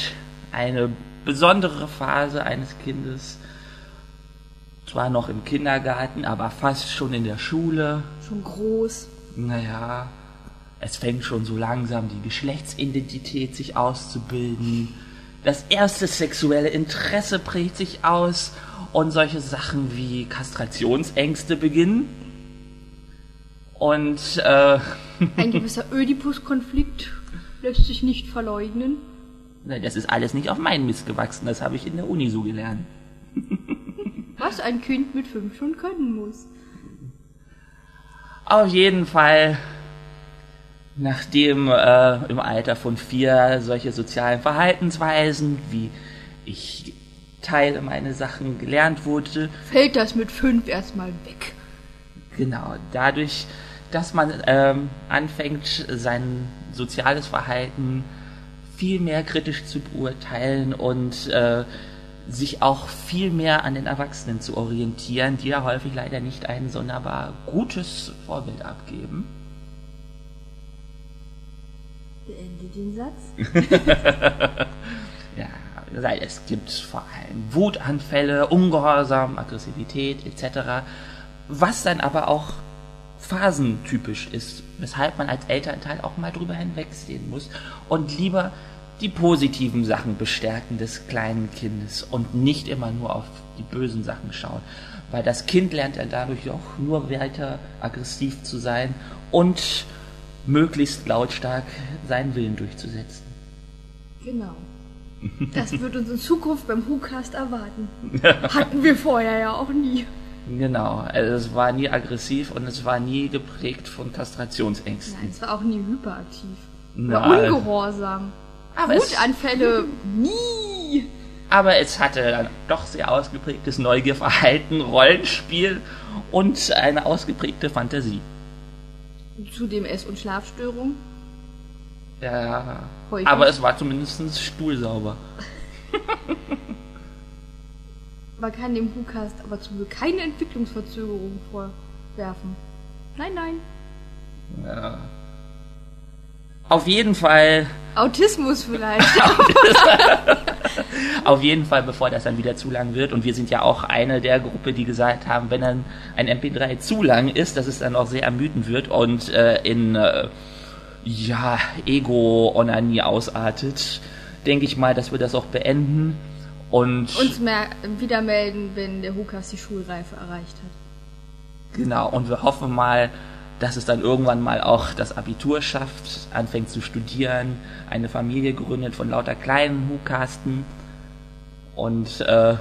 Speaker 3: eine besondere Phase eines Kindes. Zwar noch im Kindergarten, aber fast schon in der Schule.
Speaker 4: Schon groß.
Speaker 3: Naja, es fängt schon so langsam die Geschlechtsidentität sich auszubilden. Das erste sexuelle Interesse prägt sich aus und solche Sachen wie Kastrationsängste beginnen. Und äh,
Speaker 4: ein gewisser Ödipus-Konflikt lässt sich nicht verleugnen.
Speaker 3: Das ist alles nicht auf meinen Mist gewachsen, das habe ich in der Uni so gelernt.
Speaker 4: Was ein Kind mit fünf schon können muss.
Speaker 3: Auf jeden Fall, nachdem äh, im Alter von vier solche sozialen Verhaltensweisen wie ich Teile meiner Sachen gelernt wurde.
Speaker 4: Fällt das mit fünf erstmal weg.
Speaker 3: Genau, dadurch, dass man ähm, anfängt, sein soziales Verhalten viel mehr kritisch zu beurteilen und äh, sich auch viel mehr an den Erwachsenen zu orientieren, die ja häufig leider nicht ein sonderbar gutes Vorbild abgeben.
Speaker 4: Beende den Satz.
Speaker 3: es gibt vor allem Wutanfälle, Ungehorsam, Aggressivität etc., was dann aber auch phasentypisch ist, weshalb man als Elternteil auch mal drüber hinwegsehen muss und lieber die positiven Sachen bestärken des kleinen Kindes und nicht immer nur auf die bösen Sachen schauen, weil das Kind lernt dann dadurch auch nur weiter aggressiv zu sein und möglichst lautstark seinen Willen durchzusetzen.
Speaker 4: Genau. Das wird uns in Zukunft beim WhoCast erwarten. Hatten wir vorher ja auch nie.
Speaker 3: Genau, also es war nie aggressiv und es war nie geprägt von Kastrationsängsten.
Speaker 4: Nein, es war auch nie hyperaktiv. Oder ungehorsam. Aber Wutanfälle nie.
Speaker 3: aber es hatte dann doch sehr ausgeprägtes Neugierverhalten, Rollenspiel und eine ausgeprägte Fantasie.
Speaker 4: Zudem Ess- und Schlafstörung.
Speaker 3: Ja,
Speaker 4: Häufig.
Speaker 3: aber es war zumindest stuhlsauber.
Speaker 4: Man kann dem WhoCast aber zum Glück keine Entwicklungsverzögerung vorwerfen. Nein, nein.
Speaker 3: Ja. Auf jeden Fall,
Speaker 4: Autismus vielleicht.
Speaker 3: auf jeden Fall, bevor das dann wieder zu lang wird. Und wir sind ja auch eine der Gruppe, die gesagt haben, wenn dann ein MP3 zu lang ist, dass es dann auch sehr ermüdend wird und äh, in äh, ja Ego-Onanie ausartet, denke ich mal, dass wir das auch beenden. Und
Speaker 4: Uns mehr wieder melden, wenn der WhoCast die Schulreife erreicht hat.
Speaker 3: Genau, und wir hoffen mal, dass es dann irgendwann mal auch das Abitur schafft, anfängt zu studieren, eine Familie gründet von lauter kleinen Hukasten. Und äh,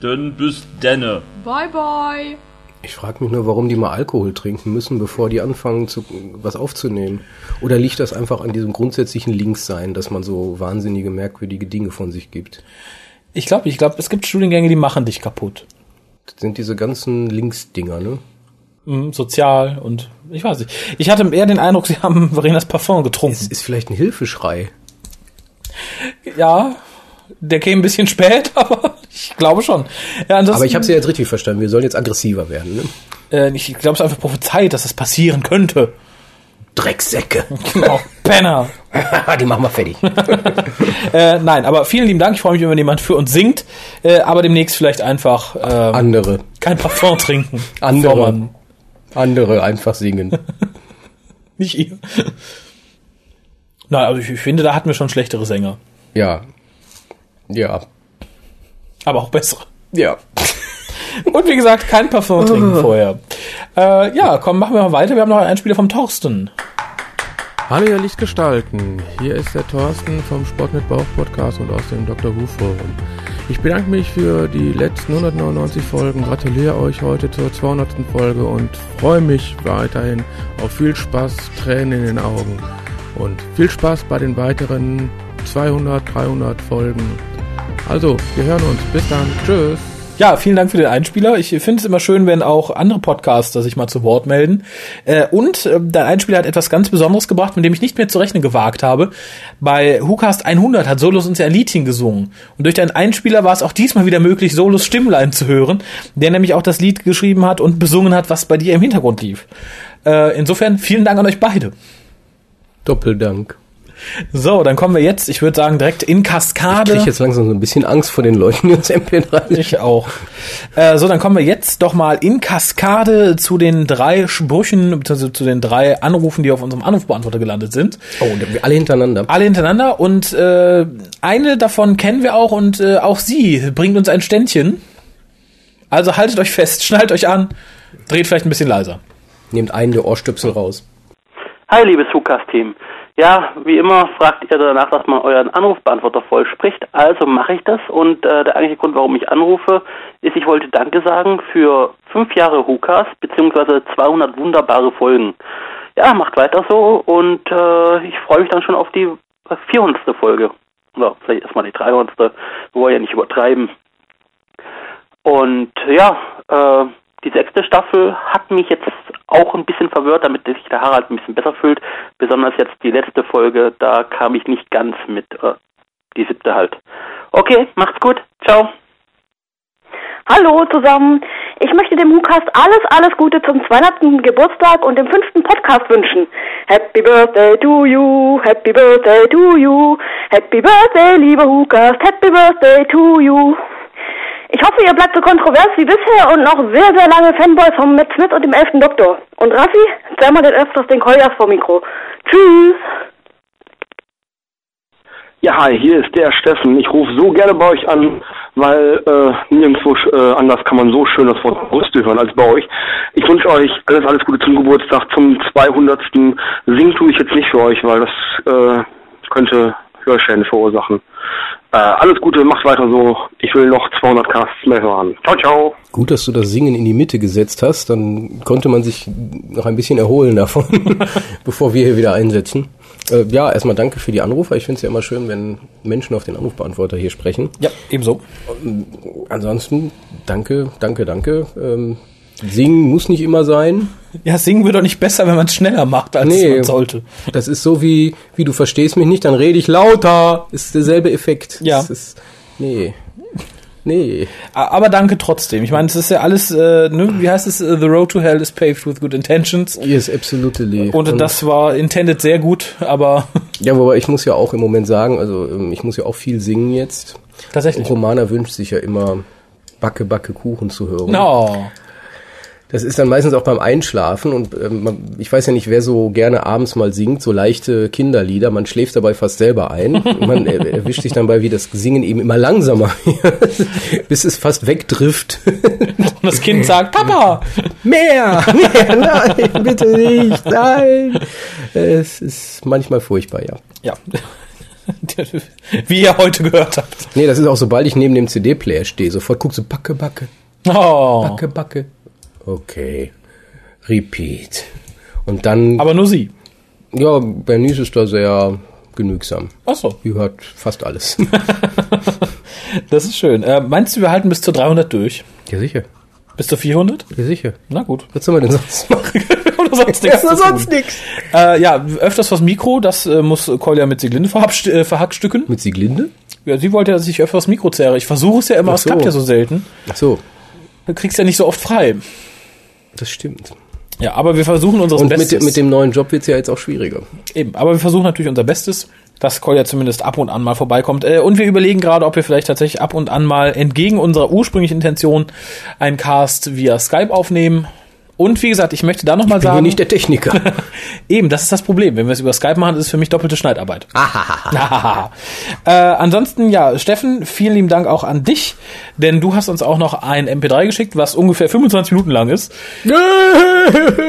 Speaker 3: dann bis denne.
Speaker 4: Bye, bye.
Speaker 2: Ich frage mich nur, warum die mal Alkohol trinken müssen, bevor die anfangen, zu, was aufzunehmen. Oder liegt das einfach an diesem grundsätzlichen Linkssein, dass man so wahnsinnige, merkwürdige Dinge von sich gibt?
Speaker 1: Ich glaube, ich glaube, es gibt Studiengänge, die machen dich kaputt.
Speaker 2: Das sind diese ganzen Linksdinger, ne?
Speaker 1: Mhm, sozial und ich weiß nicht. Ich hatte eher den Eindruck, sie haben Verenas Parfum
Speaker 2: Es
Speaker 1: getrunken.
Speaker 2: ist vielleicht ein Hilfeschrei.
Speaker 1: Ja, der käme ein bisschen spät, aber ich glaube schon. Ja,
Speaker 2: Aber ich habe sie jetzt richtig verstanden. Wir sollen jetzt aggressiver werden, ne?
Speaker 1: äh, ich glaube, es ist einfach prophezeit, dass das passieren könnte.
Speaker 2: Drecksäcke.
Speaker 1: Genau, Penner.
Speaker 2: die machen wir fertig.
Speaker 1: Äh, nein, aber vielen lieben Dank. Ich freue mich, wenn jemand für uns singt. Äh, aber demnächst vielleicht einfach ähm,
Speaker 2: Andere.
Speaker 1: kein Parfum trinken.
Speaker 2: Andere. Andere einfach singen.
Speaker 1: Nicht ihr. Nein, also ich, ich finde, da hatten wir schon schlechtere Sänger.
Speaker 2: Ja. Ja.
Speaker 1: Aber auch bessere.
Speaker 2: Ja.
Speaker 1: Und wie gesagt, kein Parfum trinken vorher. Äh, ja, komm, machen wir mal weiter. Wir haben noch einen Einspieler vom Torsten.
Speaker 5: Hallo ihr Lichtgestalten, hier ist der Thorsten vom Sport mit Bauch Podcast und aus dem Dr. Who Forum. Ich bedanke mich für die letzten 199 Folgen, gratuliere euch heute zur 200. Folge und freue mich weiterhin auf viel Spaß, Tränen in den Augen und viel Spaß bei den weiteren 200, 300 Folgen. Also, wir hören uns. Bis dann. Tschüss.
Speaker 1: Ja, vielen Dank für den Einspieler. Ich finde es immer schön, wenn auch andere Podcaster sich mal zu Wort melden. Äh, und äh, dein Einspieler hat etwas ganz Besonderes gebracht, mit dem ich nicht mehr zu rechnen gewagt habe. Bei WhoCast 100 hat Solos uns ja ein Liedchen gesungen. Und durch deinen Einspieler war es auch diesmal wieder möglich, Solos Stimmlein zu hören, der nämlich auch das Lied geschrieben hat und besungen hat, was bei dir im Hintergrund lief. Äh, insofern vielen Dank an euch beide.
Speaker 2: Doppeldank.
Speaker 1: So, dann kommen wir jetzt, ich würde sagen, direkt in
Speaker 2: Ich
Speaker 1: Kaskade.
Speaker 2: krieg jetzt langsam so ein bisschen Angst vor den Leuten, die uns MP3
Speaker 1: Ich auch. Äh, so, dann kommen wir jetzt doch mal in Kaskade zu den drei Sprüchen, beziehungsweise zu den drei Anrufen, die auf unserem Anrufbeantworter gelandet sind.
Speaker 2: Oh, wir alle hintereinander.
Speaker 1: Alle hintereinander und äh, eine davon kennen wir auch und äh, auch sie bringt uns ein Ständchen. Also haltet euch fest, schnallt euch an, dreht vielleicht ein bisschen leiser.
Speaker 2: Nehmt einen der Ohrstöpsel raus.
Speaker 6: Hi, liebes Hukas-Team. Ja, wie immer fragt ihr danach, dass man euren Anrufbeantworter voll spricht. Also mache ich das und äh, der eigentliche Grund, warum ich anrufe, ist, ich wollte Danke sagen für fünf Jahre Hukas beziehungsweise 200 wunderbare Folgen. Ja, macht weiter so und äh, ich freue mich dann schon auf die 400. Folge. Oder vielleicht erstmal die 300. Wir wollen ja nicht übertreiben. Und ja, äh, die sechste Staffel hat mich jetzt auch ein bisschen verwirrt, damit sich der Harald ein bisschen besser fühlt. Besonders jetzt die letzte Folge, da kam ich nicht ganz mit, äh, die siebte halt. Okay, macht's gut. Ciao.
Speaker 7: Hallo zusammen. Ich möchte dem WhoCast alles, alles Gute zum 200. Geburtstag und dem fünften Podcast wünschen. Happy Birthday to you, Happy Birthday to you, Happy Birthday, lieber WhoCast, Happy Birthday to you. Ich hoffe, ihr bleibt so kontrovers wie bisher und noch sehr, sehr lange Fanboy von Matt Smith und dem elften Doktor. Und Raffi, sei mal den öfters den Koljas vor Mikro. Tschüss.
Speaker 8: Ja, hi, hier ist der Steffen. Ich rufe so gerne bei euch an, weil äh, nirgendwo äh, anders kann man so schön das Wort Brüste hören als bei euch. Ich wünsche euch alles, alles Gute zum Geburtstag. Zum 200. Singen tue ich jetzt nicht für euch, weil das äh, könnte Hörschäden verursachen. Äh, alles Gute, macht weiter so. Ich will noch 200 Casts mehr hören. Ciao, ciao.
Speaker 2: Gut, dass du das Singen in die Mitte gesetzt hast, dann konnte man sich noch ein bisschen erholen davon, bevor wir hier wieder einsetzen. Äh, ja, erstmal danke für die Anrufer. Ich finde es ja immer schön, wenn Menschen auf den Anrufbeantworter hier sprechen.
Speaker 1: Ja, ebenso.
Speaker 2: Ansonsten danke, danke, danke. Ähm, singen muss nicht immer sein.
Speaker 1: Ja, singen wird doch nicht besser, wenn man es schneller macht, als
Speaker 2: Nee.
Speaker 1: man sollte.
Speaker 2: Das ist so wie, wie du verstehst mich nicht, dann rede ich lauter. Ist derselbe Effekt.
Speaker 1: Ja.
Speaker 2: Das ist, nee. Nee.
Speaker 1: Aber danke trotzdem. Ich meine, es ist ja alles, äh, ne, wie heißt es? Äh, The road to hell is paved with good intentions.
Speaker 2: Yes, absolutely.
Speaker 1: Und das war intended sehr gut, aber
Speaker 2: Ja, wobei ich muss ja auch im Moment sagen, also ähm, ich muss ja auch viel singen jetzt.
Speaker 1: tatsächlich.
Speaker 2: Romana wünscht sich ja immer Backe, Backe, Kuchen zu hören.
Speaker 1: No.
Speaker 2: Das ist dann meistens auch beim Einschlafen und ähm, ich weiß ja nicht, wer so gerne abends mal singt, so leichte Kinderlieder. Man schläft dabei fast selber ein. Und man er, erwischt sich dann bei, wie das Singen eben immer langsamer wird, bis es fast wegdrifft.
Speaker 1: Und das Kind sagt, Papa!
Speaker 2: mehr, mehr, nein, bitte nicht, nein. Es ist manchmal furchtbar, ja.
Speaker 1: Ja. Wie ihr heute gehört habt.
Speaker 2: Nee, das ist auch, sobald ich neben dem CD-Player stehe, sofort guckst du Backe, Backe,
Speaker 1: Oh.
Speaker 2: Backe, Backe. Okay. Repeat. Und dann,
Speaker 1: Aber nur sie.
Speaker 2: ja, Bernice ist da sehr genügsam.
Speaker 1: Ach so.
Speaker 2: Die hört fast alles.
Speaker 1: Das ist schön. Äh, meinst du, wir halten bis zur 300 durch?
Speaker 2: ja, sicher.
Speaker 1: Bis zur 400?
Speaker 2: Ja, sicher.
Speaker 1: Na gut.
Speaker 2: Was soll man denn sonst machen?
Speaker 1: Oder sonst nichts.
Speaker 2: Ja,
Speaker 1: zu
Speaker 2: sonst nix.
Speaker 1: Äh, ja, öfters vors Mikro, das äh, muss Kolja mit Siglinde äh, verhackstücken.
Speaker 2: Mit Sieglinde?
Speaker 1: Ja, sie wollte ja, dass ich öfters Mikro zerre. Ich versuche es ja immer,
Speaker 2: Ach
Speaker 1: es klappt
Speaker 2: so.
Speaker 1: ja so selten.
Speaker 2: Ach so,
Speaker 1: Du kriegst ja nicht so oft frei.
Speaker 2: Das stimmt.
Speaker 1: Ja, aber wir versuchen unser
Speaker 2: Und mit,
Speaker 1: Bestes.
Speaker 2: mit dem neuen Job wird's ja jetzt auch schwieriger.
Speaker 1: Eben, aber wir versuchen natürlich unser Bestes, dass Kolja zumindest ab und an mal vorbeikommt. Äh, und wir überlegen gerade, ob wir vielleicht tatsächlich ab und an mal entgegen unserer ursprünglichen Intention einen Cast via Skype aufnehmen. Und wie gesagt, ich möchte da nochmal
Speaker 2: Ich bin
Speaker 1: sagen,
Speaker 2: nicht der Techniker.
Speaker 1: eben, das ist das Problem. Wenn wir es über Skype machen, ist es für mich doppelte Schneidarbeit. äh, ansonsten, ja, Steffen, vielen lieben Dank auch an dich, denn du hast uns auch noch ein MP3 geschickt, was ungefähr 25 Minuten lang ist.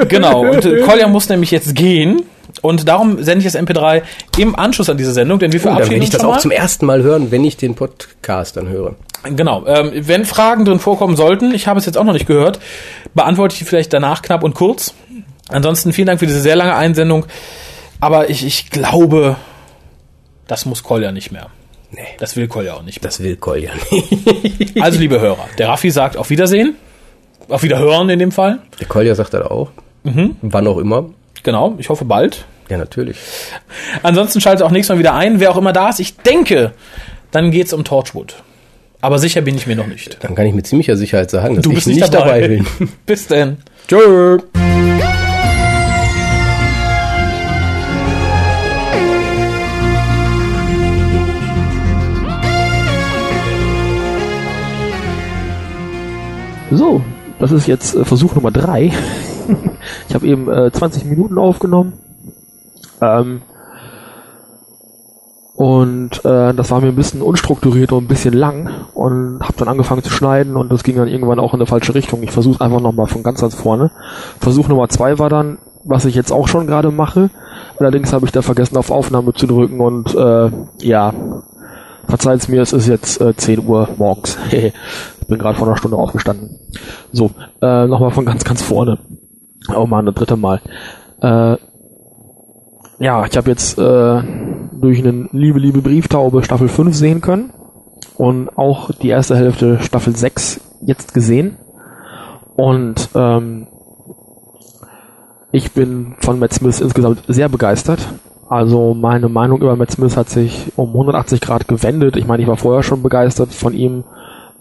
Speaker 1: genau, und äh, Kolja muss nämlich jetzt gehen. Und darum sende ich das MP3 im Anschluss an diese Sendung, denn wir
Speaker 2: Oh, dann
Speaker 1: verabschieden
Speaker 2: werde ich das auch zum ersten Mal hören, wenn ich den Podcast dann höre.
Speaker 1: Genau. Ähm, wenn Fragen drin vorkommen sollten, ich habe es jetzt auch noch nicht gehört, beantworte ich die vielleicht danach knapp und kurz. Ansonsten vielen Dank für diese sehr lange Einsendung. Aber ich, ich glaube, das muss Kolja nicht mehr.
Speaker 2: Nee.
Speaker 1: Das will Kolja auch nicht mehr.
Speaker 2: Das will Kolja nicht.
Speaker 1: Also, liebe Hörer, der Raffi sagt auf Wiedersehen. Auf Wiederhören in dem Fall.
Speaker 2: Der Kolja sagt das auch. Wann auch immer.
Speaker 1: Genau, ich hoffe bald.
Speaker 2: Ja, natürlich.
Speaker 1: Ansonsten schaltet auch nächstes Mal wieder ein, wer auch immer da ist. Ich denke, dann geht's um Torchwood. Aber sicher bin ich mir noch nicht.
Speaker 2: Dann kann ich mit ziemlicher Sicherheit sagen, dass
Speaker 1: Du
Speaker 2: ich
Speaker 1: bist
Speaker 2: nicht,
Speaker 1: nicht
Speaker 2: dabei.
Speaker 1: dabei.
Speaker 2: bin.
Speaker 1: Bis denn.
Speaker 2: Tschö.
Speaker 5: So, das ist jetzt äh, Versuch Nummer drei. ich habe eben äh, 20 Minuten aufgenommen. Ähm, und äh, das war mir ein bisschen unstrukturiert und ein bisschen lang und habe dann angefangen zu schneiden und das ging dann irgendwann auch in eine falsche Richtung. Ich versuche einfach nochmal von ganz ganz vorne. Versuch Nummer zwei war dann, was ich jetzt auch schon gerade mache. Allerdings habe ich da vergessen auf Aufnahme zu drücken und äh, ja, verzeiht's mir, es ist jetzt äh, 10 Uhr morgens. ich bin gerade vor einer Stunde aufgestanden. So, äh, nochmal von ganz ganz vorne. Oh mal, eine dritte Mal. Äh, ja, ich habe jetzt äh, durch einen Liebe, Liebe Brieftaube Staffel 5 sehen können und auch die erste Hälfte Staffel 6 jetzt gesehen. Und ähm, ich bin von Matt Smith insgesamt sehr begeistert. Also meine Meinung über Matt Smith hat sich um 180 Grad gewendet. Ich meine, ich war vorher schon begeistert von ihm,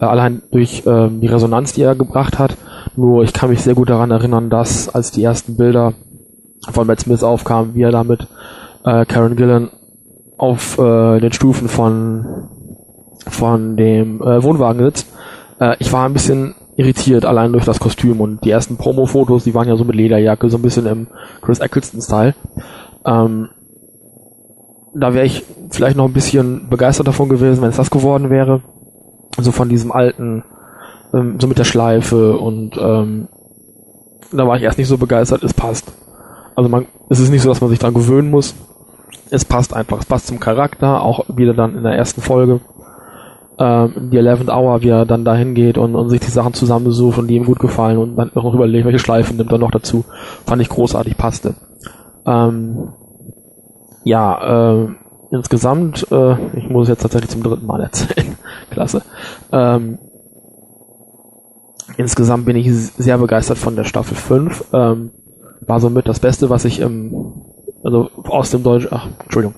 Speaker 5: äh, allein durch ähm, die Resonanz, die er gebracht hat. Nur ich kann mich sehr gut daran erinnern, dass als die ersten Bilder von Matt Smith aufkamen, wie er da mit äh, Karen Gillan auf äh, den Stufen von von dem äh, Wohnwagen sitzt. Äh, ich war ein bisschen irritiert, allein durch das Kostüm und die ersten Promo-Fotos, die waren ja so mit Lederjacke, so ein bisschen im Chris Eccleston-Style. Ähm, da wäre ich vielleicht noch ein bisschen begeistert davon gewesen, wenn es das geworden wäre. So von diesem alten, ähm, so mit der Schleife und ähm, da war ich erst nicht so begeistert, es passt. Also man, es ist nicht so, dass man sich dran gewöhnen muss. Es passt einfach, es passt zum Charakter, auch wieder dann in der ersten Folge. Ähm, die 11th Hour, wie er dann dahin geht und, und sich die Sachen zusammensucht und die ihm gut gefallen und dann noch überlegt, welche Schleifen nimmt er noch dazu. Fand ich großartig, passte. Ähm, ja, äh, insgesamt, äh, ich muss es jetzt tatsächlich zum dritten Mal erzählen. Klasse. Ähm, insgesamt bin ich sehr begeistert von der Staffel 5. Ähm, war somit das Beste, was ich im, also aus dem Deutsch, ach, Entschuldigung,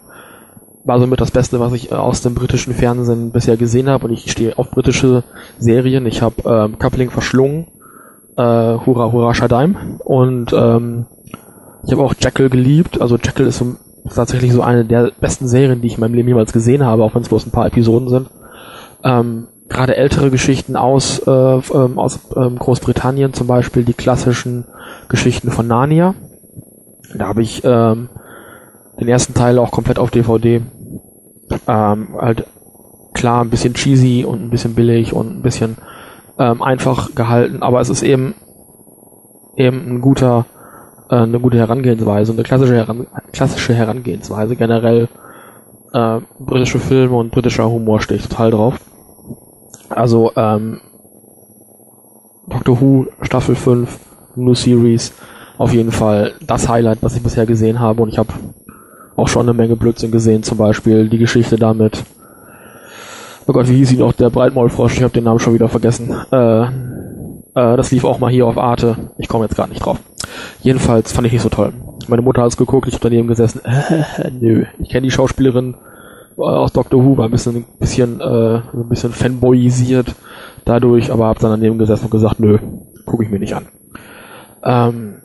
Speaker 5: war somit das Beste, was ich äh, aus dem britischen Fernsehen bisher gesehen habe und ich stehe auf britische Serien. Ich habe ähm, Coupling verschlungen, äh, Hurra Hurra Shadaim und ähm, ich habe auch Jackal geliebt. Also Jackal ist so, tatsächlich so eine der besten Serien, die ich in meinem Leben jemals gesehen habe, auch wenn es bloß ein paar Episoden sind. Ähm, Gerade ältere Geschichten aus, äh, ähm, aus ähm, Großbritannien, zum Beispiel die klassischen Geschichten von Narnia. Da habe ich ähm, den ersten Teil auch komplett auf DVD. Ähm, halt klar ein bisschen cheesy und ein bisschen billig und ein bisschen ähm, einfach gehalten, aber es ist eben eben ein guter äh, eine gute Herangehensweise, eine klassische, Heran klassische Herangehensweise generell äh, britische Filme und britischer Humor stehe ich total drauf. Also ähm, Doctor Who Staffel 5 New Series auf jeden Fall das Highlight, was ich bisher gesehen habe und ich habe auch schon eine Menge Blödsinn gesehen, zum Beispiel die Geschichte damit. Oh Gott, wie hieß ihn noch, der Breitmaulfrosch, ich habe den Namen schon wieder vergessen. Äh, äh, das lief auch mal hier auf Arte. Ich komme jetzt gerade nicht drauf. Jedenfalls fand ich nicht so toll. Meine Mutter hat es geguckt, ich habe daneben gesessen. Äh, nö, ich kenne die Schauspielerin aus Doctor Who, war ein bisschen, bisschen, äh, ein bisschen fanboyisiert dadurch, aber habe dann daneben gesessen und gesagt, nö, gucke ich mir nicht an. Ähm,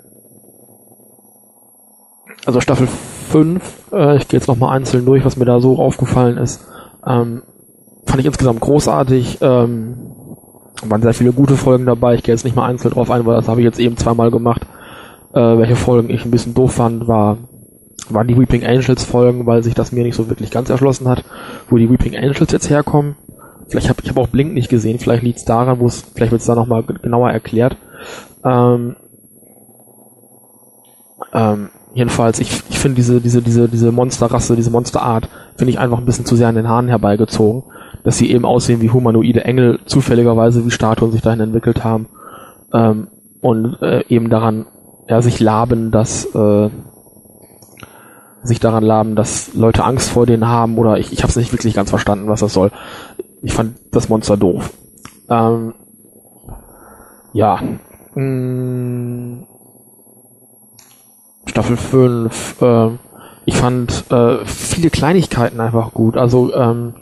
Speaker 5: also Staffel 5, äh, ich gehe jetzt nochmal einzeln durch, was mir da so aufgefallen ist. Ähm, fand ich insgesamt großartig. Ähm, waren sehr viele gute Folgen dabei. Ich gehe jetzt nicht mal einzeln drauf ein, weil das habe ich jetzt eben zweimal gemacht. Äh, welche Folgen ich ein bisschen doof fand, war waren die Weeping Angels Folgen, weil sich das mir nicht so wirklich ganz erschlossen hat, wo die Weeping Angels jetzt herkommen. Vielleicht habe ich hab auch Blink nicht gesehen, vielleicht liegt es daran, wo es, vielleicht wird es da nochmal genauer erklärt. Ähm, ähm, jedenfalls, ich, ich finde diese, diese, diese, diese Monsterrasse, diese Monsterart, finde ich einfach ein bisschen zu sehr an den Haaren herbeigezogen, dass sie eben aussehen wie humanoide Engel, zufälligerweise wie Statuen sich dahin entwickelt haben, ähm, und äh, eben daran, ja, sich laben, dass, äh, sich daran laben, dass Leute Angst vor denen haben oder ich, ich habe es nicht wirklich ganz verstanden, was das soll. Ich fand das Monster doof. Ähm, ja. Mh, mm. Staffel 5. Äh, ich fand äh, viele Kleinigkeiten einfach gut. Also ähm,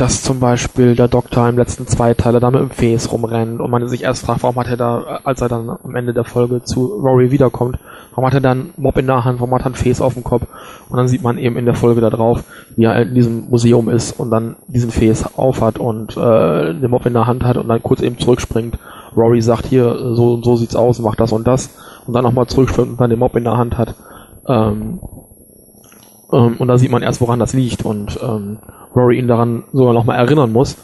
Speaker 5: dass zum Beispiel der Doktor im letzten Zweiteiler da mit dem Face rumrennt und man sich erst fragt, warum hat er da, als er dann am Ende der Folge zu Rory wiederkommt, warum hat er dann Mob in der Hand, warum hat er ein Face auf dem Kopf und dann sieht man eben in der Folge da drauf, wie er in diesem Museum ist und dann diesen Face aufhat und äh, den Mob in der Hand hat und dann kurz eben zurückspringt. Rory sagt hier, so und so sieht's aus, macht das und das und dann nochmal zurückspringt und dann den Mob in der Hand hat. Ähm, ähm, und da sieht man erst, woran das liegt und ähm, Rory ihn daran sogar nochmal erinnern muss,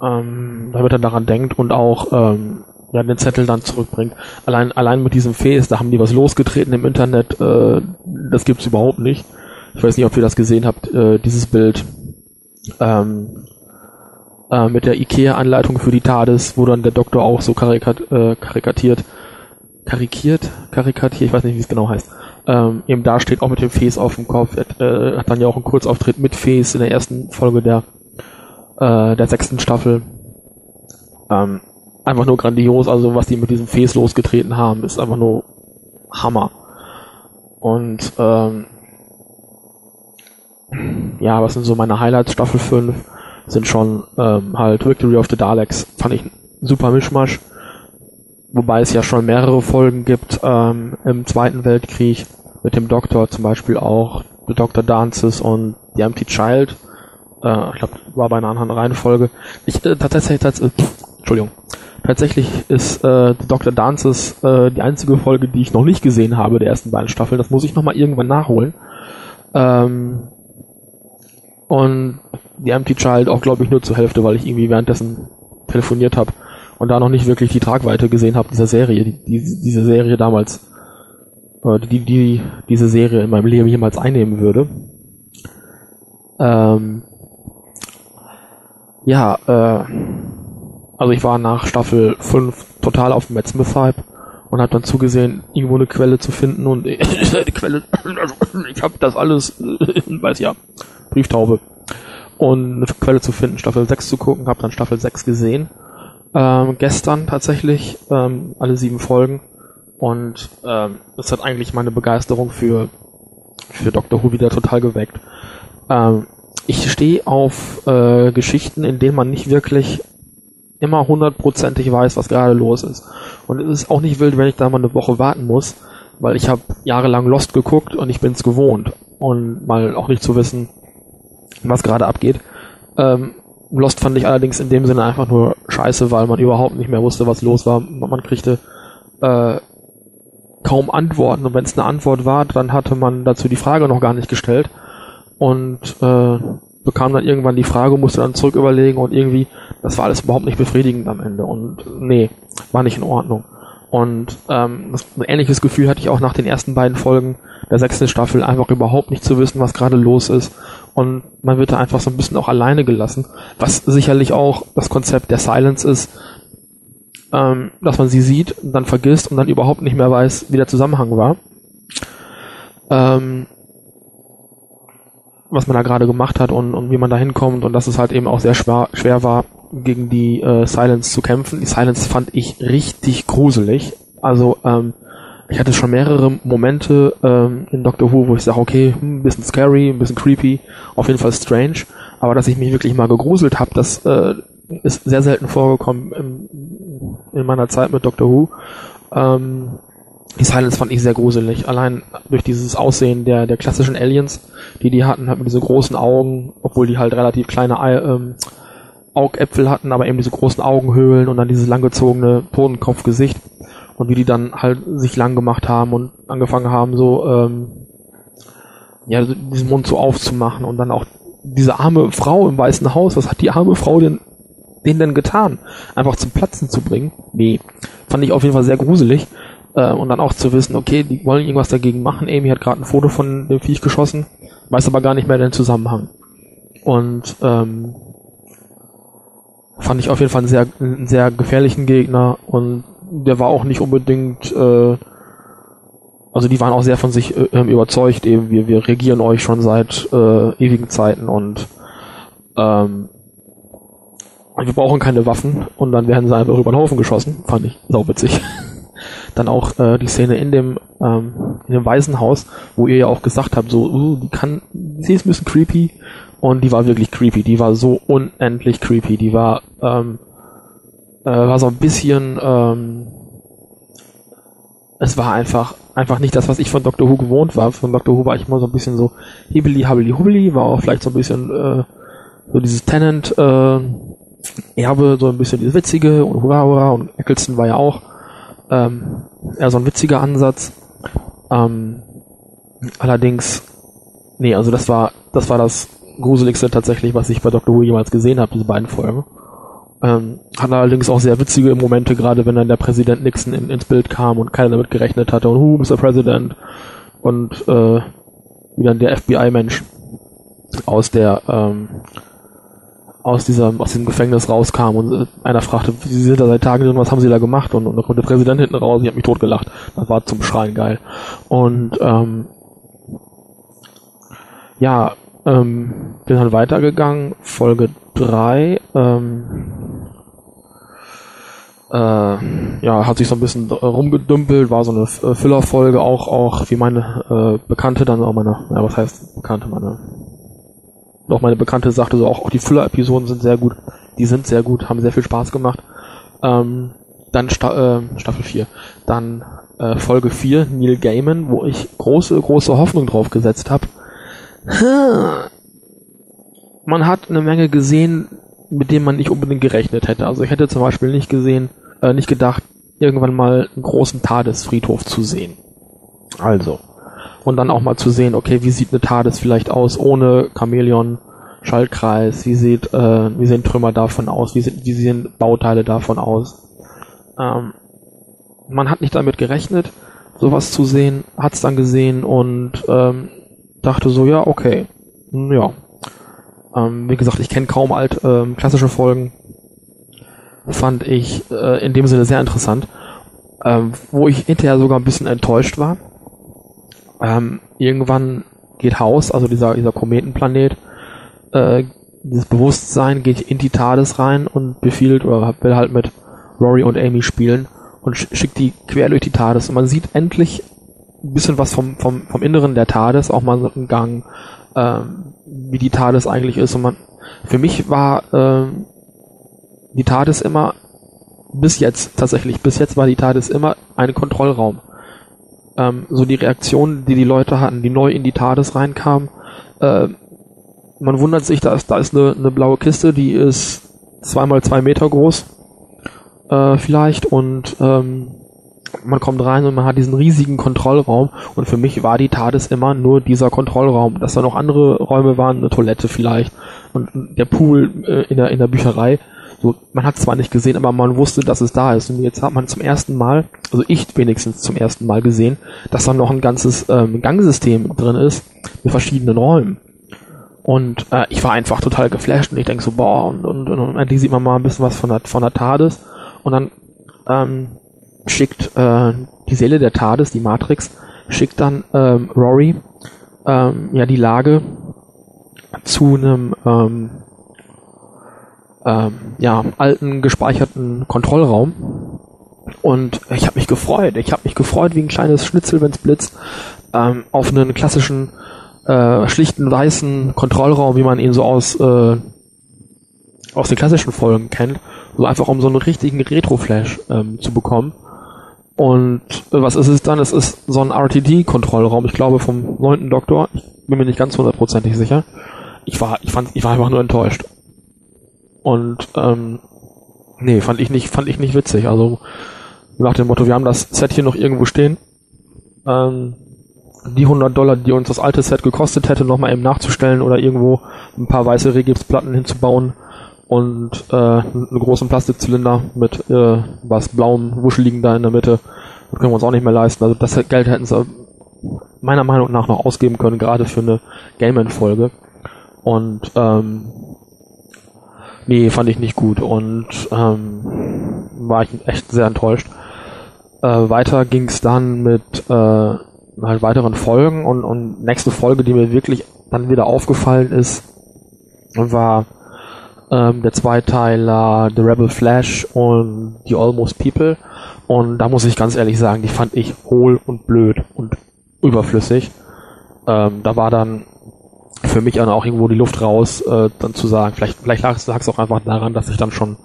Speaker 5: ähm, damit er daran denkt und auch ähm, ja, den Zettel dann zurückbringt. Allein, allein mit diesem Face, da haben die was losgetreten im Internet, äh, das gibt's überhaupt nicht. Ich weiß nicht, ob ihr das gesehen habt, äh, dieses Bild ähm, äh, mit der IKEA-Anleitung für die TARDIS, wo dann der Doktor auch so karikat, äh, karikatiert, karikiert, karikatiert, ich weiß nicht, wie es genau heißt, ähm, eben da steht, auch mit dem Face auf dem Kopf. Äh, hat dann ja auch einen Kurzauftritt mit Face in der ersten Folge der, äh, der sechsten Staffel. Ähm, einfach nur grandios, also was die mit diesem Face losgetreten haben, ist einfach nur Hammer. Und ähm, ja, was sind so meine Highlights? Staffel 5 sind schon ähm, halt Victory of the Daleks, fand ich super Mischmasch wobei es ja schon mehrere Folgen gibt ähm, im Zweiten Weltkrieg mit dem Doktor zum Beispiel auch Dr. Dances und The Empty Child. Äh, ich glaube, war bei einer anderen Reihenfolge. Ich äh, tatsächlich, tats äh, Entschuldigung. Tatsächlich ist äh, Dr. Dances äh, die einzige Folge, die ich noch nicht gesehen habe der ersten beiden Staffeln. Das muss ich noch mal irgendwann nachholen. Ähm, und The Empty Child auch, glaube ich, nur zur Hälfte, weil ich irgendwie währenddessen telefoniert habe und da noch nicht wirklich die Tragweite gesehen habe dieser Serie, die, die, diese Serie damals, äh, die, die diese Serie in meinem Leben jemals einnehmen würde. Ähm, ja, äh, also ich war nach Staffel 5 total auf dem Matt Smith Hype und habe dann zugesehen, irgendwo eine Quelle zu finden und die Quelle, also ich habe das alles, weiß ja, Brieftaube und eine Quelle zu finden, Staffel 6 zu gucken, habe dann Staffel 6 gesehen. Ähm, gestern tatsächlich ähm, alle sieben Folgen und ähm, das hat eigentlich meine Begeisterung für für Doctor Who wieder total geweckt. Ähm, ich stehe auf äh, Geschichten, in denen man nicht wirklich immer hundertprozentig weiß, was gerade los ist. Und es ist auch nicht wild, wenn ich da mal eine Woche warten muss, weil ich habe jahrelang Lost geguckt und ich bin es gewohnt. Und mal auch nicht zu wissen, was gerade abgeht. Ähm, Lost fand ich allerdings in dem Sinne einfach nur scheiße, weil man überhaupt nicht mehr wusste, was los war. Man kriegte äh, kaum Antworten und wenn es eine Antwort war, dann hatte man dazu die Frage noch gar nicht gestellt und äh, bekam dann irgendwann die Frage, musste dann zurück überlegen und irgendwie, das war alles überhaupt nicht befriedigend am Ende und nee, war nicht in Ordnung. Und ähm, das, ein ähnliches Gefühl hatte ich auch nach den ersten beiden Folgen der sechsten Staffel, einfach überhaupt nicht zu wissen, was gerade los ist. Und man wird da einfach so ein bisschen auch alleine gelassen, was sicherlich auch das Konzept der Silence ist, ähm, dass man sie sieht und dann vergisst und dann überhaupt nicht mehr weiß, wie der Zusammenhang war. Ähm, was man da gerade gemacht hat und, und wie man da hinkommt und dass es halt eben auch sehr schwer, schwer war, gegen die äh, Silence zu kämpfen. Die Silence fand ich richtig gruselig. Also ähm, ich hatte schon mehrere Momente ähm, in Doctor Who, wo ich sage, okay, hm, ein bisschen scary, ein bisschen creepy, auf jeden Fall strange, aber dass ich mich wirklich mal gegruselt habe, das äh, ist sehr selten vorgekommen im, in meiner Zeit mit Doctor Who. Ähm, die Silence fand ich sehr gruselig. Allein durch dieses Aussehen der, der klassischen Aliens, die die hatten, halt mit diese großen Augen, obwohl die halt relativ kleine ähm, Augäpfel hatten, aber eben diese großen Augenhöhlen und dann dieses langgezogene Totenkopfgesicht und wie die dann halt sich lang gemacht haben und angefangen haben, so ähm, ja, diesen Mund so aufzumachen und dann auch diese arme Frau im Weißen Haus, was hat die arme Frau denn denen denn getan? Einfach zum Platzen zu bringen? Nee. Fand ich auf jeden Fall sehr gruselig. Äh, und dann auch zu wissen, okay, die wollen irgendwas dagegen machen. Amy hat gerade ein Foto von dem Viech geschossen, weiß aber gar nicht mehr den Zusammenhang. Und ähm, fand ich auf jeden Fall einen sehr, einen sehr gefährlichen Gegner und der war auch nicht unbedingt, äh, also die waren auch sehr von sich äh, überzeugt, eben wir, wir regieren euch schon seit äh, ewigen Zeiten und ähm, wir brauchen keine Waffen und dann werden sie einfach über den Haufen geschossen. Fand ich sauwitzig. dann auch äh, die Szene in dem ähm, in dem Waisenhaus, wo ihr ja auch gesagt habt, so, uh, die kann, sie ist ein bisschen creepy und die war wirklich creepy. Die war so unendlich creepy. Die war ähm, äh, war so ein bisschen ähm, es war einfach einfach nicht das, was ich von Dr. Who gewohnt war. Von Dr. Who war ich immer so ein bisschen so hibbeli habbeli hubbeli, war auch vielleicht so ein bisschen äh, so dieses Tenant äh, Erbe, so ein bisschen dieses Witzige und hurra hurra und Eccleston war ja auch ähm, eher so ein witziger Ansatz. Ähm, allerdings, nee, also das war, das war das Gruseligste tatsächlich, was ich bei Dr. Who jemals gesehen habe, diese beiden Folgen. Ähm, hat allerdings auch sehr witzige Momente, gerade wenn dann der Präsident Nixon in, ins Bild kam und keiner damit gerechnet hatte und who, Mr. President und äh, wie dann der FBI-Mensch aus der ähm, aus dieser aus diesem Gefängnis rauskam und äh, einer fragte, Sie sind da seit Tagen drin, was haben Sie da gemacht? Und, und da kommt der Präsident hinten raus, ich habe mich totgelacht. Das war zum Schreien geil. Und ähm, ja, ähm, bin dann weitergegangen, Folge 3, ähm, äh, ja, hat sich so ein bisschen rumgedümpelt, war so eine äh, Füllerfolge, auch, auch wie meine äh, Bekannte dann auch meine, ja, was heißt Bekannte, meine noch meine Bekannte sagte so, auch, auch die Füller-Episoden sind sehr gut. Die sind sehr gut, haben sehr viel Spaß gemacht. Ähm, dann Sta äh, Staffel 4. Dann äh, Folge 4, Neil Gaiman, wo ich große, große Hoffnung drauf gesetzt habe. Man hat eine Menge gesehen, mit dem man nicht unbedingt gerechnet hätte. Also ich hätte zum Beispiel nicht gesehen, äh, nicht gedacht, irgendwann mal einen großen TARDIS-Friedhof zu sehen. Also, und dann auch mal zu sehen, okay, wie sieht eine TARDIS vielleicht aus ohne Chamäleon, Schaltkreis, wie sieht, äh, wie sehen Trümmer davon aus, wie, sind, wie sehen Bauteile davon aus. Ähm, man hat nicht damit gerechnet, sowas zu sehen, hat es dann gesehen und ähm, dachte so, ja, okay, ja. Ähm, wie gesagt, ich kenne kaum alt ähm, klassische Folgen, fand ich äh, in dem Sinne sehr interessant. ähm, wo ich hinterher sogar ein bisschen enttäuscht war. Ähm, irgendwann geht Haus, also dieser, dieser Kometenplanet, äh, dieses Bewusstsein geht in die TARDIS rein und befiehlt oder will halt mit Rory und Amy spielen und schickt die quer durch die TARDIS. Und man sieht endlich ein bisschen was vom, vom, vom Inneren der TARDIS, auch mal so einen Gang, ähm, wie die TARDIS eigentlich ist. Und man, für mich war ähm, die TARDIS immer, bis jetzt tatsächlich, bis jetzt war die TARDIS immer ein Kontrollraum. Ähm, so die Reaktionen, die die Leute hatten, die neu in die TARDIS reinkamen, äh, man wundert sich, da ist, da ist eine, eine blaue Kiste, die ist zweimal zwei Meter groß, äh, vielleicht, und ähm, man kommt rein und man hat diesen riesigen Kontrollraum und für mich war die TARDIS immer nur dieser Kontrollraum, dass da noch andere Räume waren, eine Toilette vielleicht und der Pool äh, in, der, in der Bücherei. So, man hat zwar nicht gesehen, aber man wusste, dass es da ist. Und jetzt hat man zum ersten Mal, also ich wenigstens zum ersten Mal gesehen, dass da noch ein ganzes ähm, Gangsystem drin ist mit verschiedenen Räumen. Und äh, ich war einfach total geflasht und ich denke so, boah, und, und, und, und endlich sieht man mal ein bisschen was von der, von der TARDIS. Und dann ähm, schickt äh, die Seele der TARDIS, die Matrix, schickt dann ähm, Rory ähm, ja die Lage zu einem ähm, ähm, ja, alten gespeicherten Kontrollraum. Und ich habe mich gefreut. Ich habe mich gefreut wie ein kleines Schnitzel, wenn's blitzt, ähm, auf einen klassischen äh, schlichten weißen Kontrollraum, wie man ihn so aus äh, aus den klassischen Folgen kennt, so einfach um so einen richtigen Retro-Flash ähm, zu bekommen. Und äh, was ist es dann? Es ist so ein RTD-Kontrollraum, ich glaube vom neunten Doktor. Ich bin mir nicht ganz hundertprozentig sicher. Ich war, ich fand, ich war einfach nur enttäuscht. Und ähm, nee, fand ich nicht, fand ich nicht witzig. Also nach dem Motto, wir haben das Set hier noch irgendwo stehen. Ähm, die 100 Dollar, die uns das alte Set gekostet hätte, nochmal eben nachzustellen oder irgendwo ein paar weiße Regipsplatten hinzubauen und äh, einen großen Plastikzylinder mit äh, was blauem Wuscheligen da in der Mitte. Das können wir uns auch nicht mehr leisten. Also das Geld hätten sie meiner Meinung nach noch ausgeben können, gerade für eine Game-In-Folge. Und ähm, nee, fand ich nicht gut und ähm, war ich echt sehr enttäuscht. Äh, weiter ging es dann mit äh, halt weiteren Folgen und, und nächste Folge, die mir wirklich dann wieder aufgefallen ist, war ähm, der Zweiteiler The Rebel Flash und The Almost People. Und da muss ich ganz ehrlich sagen, die fand ich hohl und blöd und überflüssig. Ähm, da war dann für mich dann auch irgendwo die Luft raus, äh, dann zu sagen, vielleicht, vielleicht lag es auch einfach daran, dass ich dann schon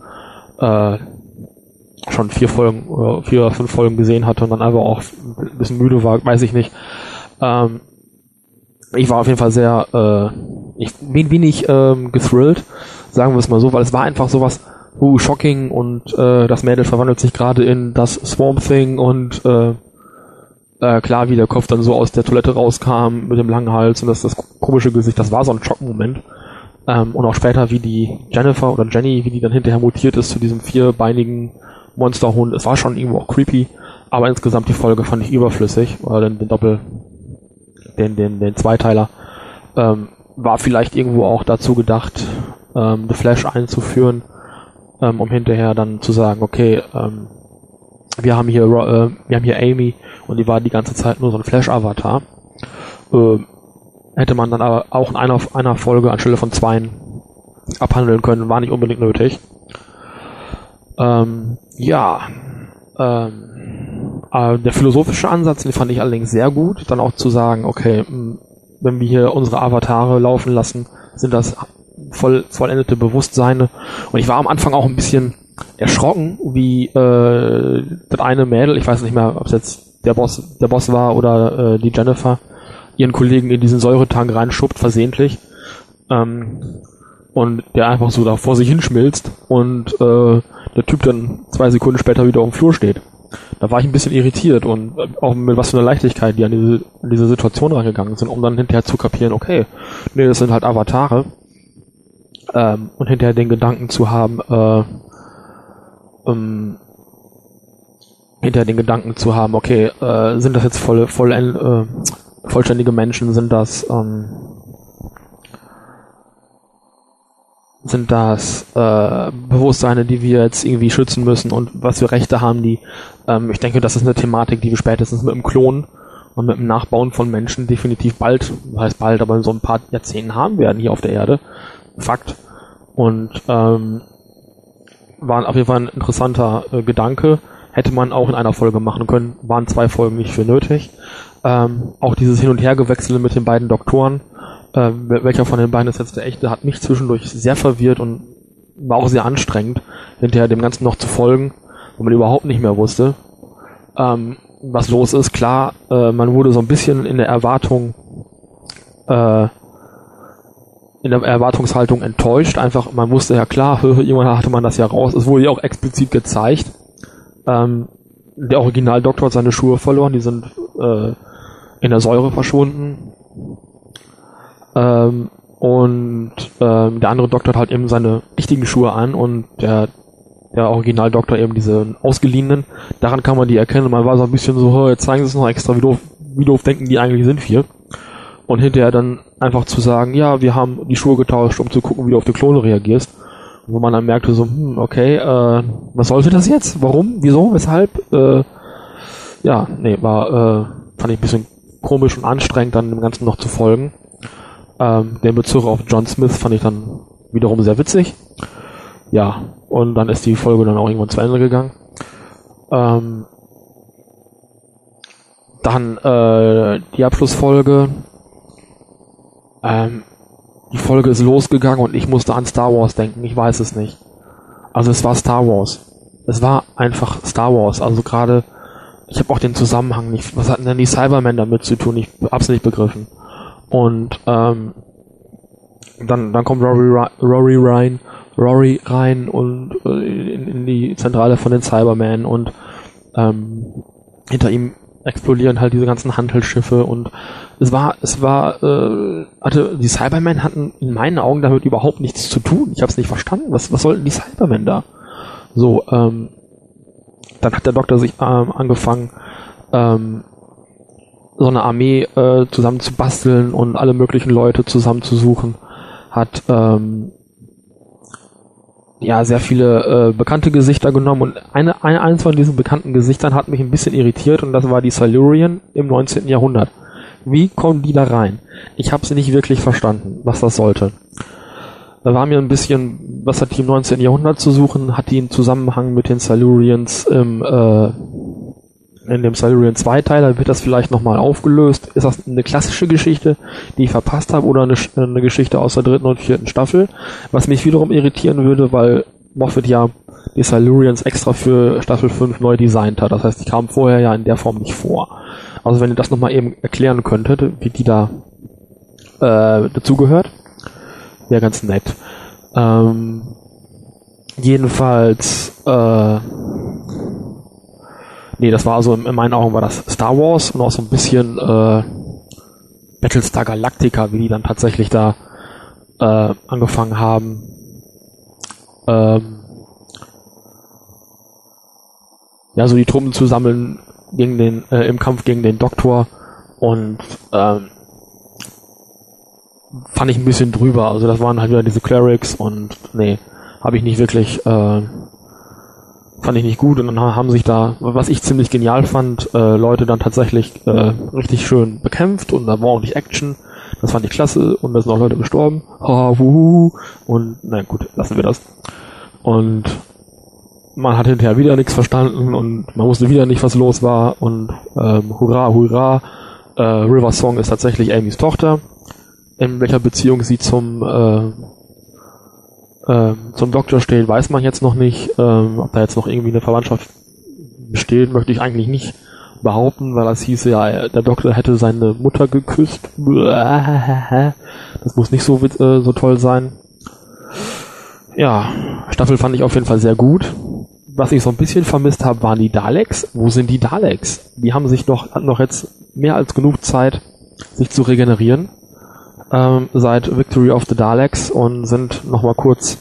Speaker 5: äh, schon vier Folgen, oder vier oder fünf Folgen gesehen hatte und dann einfach auch ein bisschen müde war, weiß ich nicht. Ähm, ich war auf jeden Fall sehr, äh, ich bin wenig ähm, gethrilled, sagen wir es mal so, weil es war einfach sowas, uh, shocking und äh, das Mädel verwandelt sich gerade in das Swarm Thing und äh, äh, klar, wie der Kopf dann so aus der Toilette rauskam mit dem langen Hals und das, das komische Gesicht, das war so ein Schockmoment. Ähm, und auch später, wie die Jennifer oder Jenny, wie die dann hinterher mutiert ist zu diesem vierbeinigen Monsterhund. Es war schon irgendwo auch creepy, aber insgesamt die Folge fand ich überflüssig, oder den, den Doppel, den, den, den Zweiteiler. Ähm, war vielleicht irgendwo auch dazu gedacht, ähm, The Flash einzuführen, ähm, um hinterher dann zu sagen, okay, ähm, wir haben hier, äh, wir haben hier Amy und die war die ganze Zeit nur so ein Flash-Avatar. Äh, hätte man dann aber auch in einer, einer Folge anstelle von zweien abhandeln können, war nicht unbedingt nötig. Ähm, ja, ähm, äh, der philosophische Ansatz, den fand ich allerdings sehr gut, dann auch zu sagen, okay, wenn wir hier unsere Avatare laufen lassen, sind das voll, vollendete Bewusstseine. Und ich war am Anfang auch ein bisschen erschrocken, wie äh, das eine Mädel, ich weiß nicht mehr, ob es jetzt der Boss, der Boss war oder äh, die Jennifer, ihren Kollegen in diesen Säuretank reinschubbt, versehentlich. Ähm, und der einfach so da vor sich hinschmilzt und äh, der Typ dann zwei Sekunden später wieder auf dem Flur steht. Da war ich ein bisschen irritiert und auch mit was für einer Leichtigkeit die an diese, an diese Situation rangegangen sind, um dann hinterher zu kapieren, okay, nee, das sind halt Avatare. Ähm, und hinterher den Gedanken zu haben, äh, ähm, hinterher den Gedanken zu haben, okay, äh, sind das jetzt volle, voll, äh, vollständige Menschen, sind das ähm, sind das äh, Bewusstseine, die wir jetzt irgendwie schützen müssen und was für Rechte haben die. Ähm, ich denke, das ist eine Thematik, die wir spätestens mit dem Klon und mit dem Nachbauen von Menschen definitiv bald, heißt bald, aber in so ein paar Jahrzehnten haben werden hier auf der Erde. Fakt. Und ähm, war auf jeden Fall ein interessanter äh, Gedanke. Hätte man auch in einer Folge machen können, waren zwei Folgen nicht für nötig. Ähm, auch dieses Hin- und Hergewechsel mit den beiden Doktoren, äh, welcher von den beiden ist jetzt der echte, hat mich zwischendurch sehr verwirrt und war auch sehr anstrengend, hinterher dem Ganzen noch zu folgen, wo man überhaupt nicht mehr wusste, ähm, was los ist. Klar, äh, man wurde so ein bisschen in der Erwartung, äh, in der Erwartungshaltung enttäuscht. Einfach, man wusste ja klar, irgendwann hatte man das ja raus. Es wurde ja auch explizit gezeigt. Ähm, der Originaldoktor hat seine Schuhe verloren, die sind äh, in der Säure verschwunden. Ähm, und ähm, der andere Doktor hat halt eben seine richtigen Schuhe an und der, der Originaldoktor eben diese ausgeliehenen. Daran kann man die erkennen. Man war so ein bisschen so, jetzt zeigen sie es noch extra, wie doof, wie doof denken die eigentlich sind wir. Und hinterher dann einfach zu sagen, ja, wir haben die Schuhe getauscht, um zu gucken, wie du auf die Klone reagierst. Wo man dann merkte so, hm, okay, äh, was sollte das jetzt? Warum? Wieso? Weshalb? Äh, ja, nee, war, äh, fand ich ein bisschen komisch und anstrengend, dann dem Ganzen noch zu folgen. Ähm, den Bezug auf John Smith fand ich dann wiederum sehr witzig. Ja, und dann ist die Folge dann auch irgendwann zu Ende gegangen. Ähm, dann äh, die Abschlussfolge. Ähm, die Folge ist losgegangen und ich musste an Star Wars denken. Ich weiß es nicht. Also es war Star Wars. Es war einfach Star Wars. Also gerade, ich habe auch den Zusammenhang nicht. Was hatten denn die Cybermen damit zu tun? Ich hab's nicht begriffen. Und ähm, dann, dann kommt Rory, Rory rein, Rory rein und äh, in, in die Zentrale von den Cybermen und ähm, hinter ihm explodieren halt diese ganzen Handelsschiffe und es war, es war, äh, hatte, die Cybermen hatten in meinen Augen damit überhaupt nichts zu tun. Ich habe es nicht verstanden. Was, was sollten die Cybermen da? So, ähm, dann hat der Doktor sich ähm, angefangen, ähm, so eine Armee äh, zusammen zu basteln und alle möglichen Leute zusammenzusuchen. Hat ähm, ja sehr viele äh, bekannte Gesichter genommen und eine, eine, eines von diesen bekannten Gesichtern hat mich ein bisschen irritiert und das war die Silurian im 19. Jahrhundert. Wie kommen die da rein? Ich habe sie nicht wirklich verstanden, was das sollte. Da war mir ein bisschen, was hat die im 19. Jahrhundert zu suchen? Hat die einen Zusammenhang mit den Silurians im, äh, in dem Silurian Zweiteiler? Wird das vielleicht nochmal aufgelöst? Ist das eine klassische Geschichte, die ich verpasst habe, oder eine, eine Geschichte aus der dritten und vierten Staffel? Was mich wiederum irritieren würde, weil Moffat ja die Silurians extra für Staffel 5 neu designt hat. Das heißt, die kamen vorher ja in der Form nicht vor. Also wenn ihr das nochmal eben erklären könntet, wie die da äh, dazugehört, wäre ganz nett. Ähm, jedenfalls, äh, nee, das war also in, in, meinen Augen war das Star Wars und auch so ein bisschen äh, Battlestar Galactica, wie die dann tatsächlich da äh, angefangen haben. Ähm, ja, so die Truppen zu sammeln gegen den, äh, im Kampf gegen den Doktor und ähm, fand ich ein bisschen drüber. Also das waren halt wieder diese Clerics und nee, habe ich nicht wirklich, äh, fand ich nicht gut und dann haben sich da, was ich ziemlich genial fand, äh, Leute dann tatsächlich äh, richtig schön bekämpft und da war ordentlich Action. Das fand ich klasse und da sind auch Leute gestorben. Ha, wuhu. Und na gut, lassen wir das. Und man hat hinterher wieder nichts verstanden und man wusste wieder nicht, was los war und ähm, hurra, hurra. Äh, River Song ist tatsächlich Amys Tochter. In welcher Beziehung sie zum äh, äh, zum Doktor steht, weiß man jetzt noch nicht. Ähm, ob da jetzt noch irgendwie eine Verwandtschaft besteht, möchte ich eigentlich nicht behaupten, weil das hieße ja, der Doktor hätte seine Mutter geküsst. Das muss nicht so, äh, so toll sein. Ja, Staffel fand ich auf jeden Fall sehr gut was ich so ein bisschen vermisst habe, waren die Daleks. Wo sind die Daleks? Die haben sich noch, hatten noch jetzt mehr als genug Zeit, sich zu regenerieren ähm, seit Victory of the Daleks und sind nochmal kurz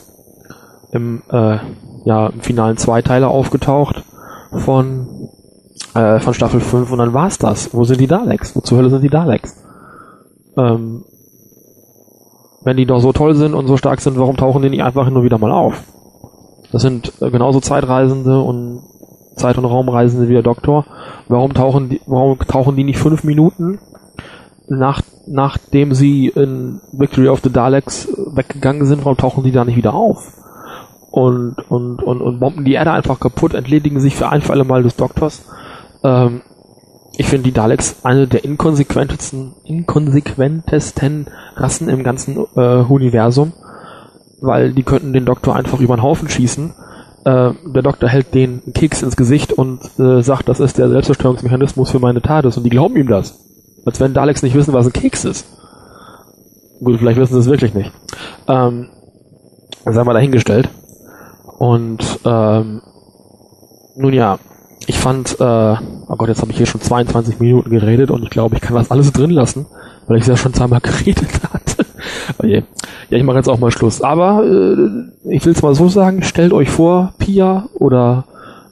Speaker 5: im, äh, ja, im finalen Zweiteiler aufgetaucht von, äh, von Staffel 5 und dann war's das. Wo sind die Daleks? Wo zur Hölle sind die Daleks? Ähm, wenn die doch so toll sind und so stark sind, warum tauchen die nicht einfach nur wieder mal auf? Das sind äh, genauso Zeitreisende und Zeit- und Raumreisende wie der Doktor. Warum tauchen die, warum tauchen die nicht fünf Minuten nach, nachdem sie in Victory of the Daleks weggegangen sind, warum tauchen die da nicht wieder auf? Und, und, und, und bomben die Erde einfach kaputt, entledigen sich für ein für alle Mal des Doktors. Ähm, ich finde die Daleks eine der inkonsequentesten, inkonsequentesten Rassen im ganzen äh, Universum, weil die könnten den Doktor einfach über den Haufen schießen. Äh, der Doktor hält den Keks ins Gesicht und äh, sagt, das ist der Selbstzerstörungsmechanismus für meine TARDIS und die glauben ihm das. Als wenn Daleks nicht wissen, was ein Keks ist. Gut, vielleicht wissen sie es wirklich nicht. Ähm, sei mal dahingestellt. Und ähm, nun ja, ich fand, äh, oh Gott, jetzt habe ich hier schon 22 Minuten geredet und ich glaube, ich kann das alles drin lassen, weil ich ja schon zweimal geredet hatte. je. Ja, ich mache jetzt auch mal Schluss. Aber äh, ich will es mal so sagen, stellt euch vor, Pia oder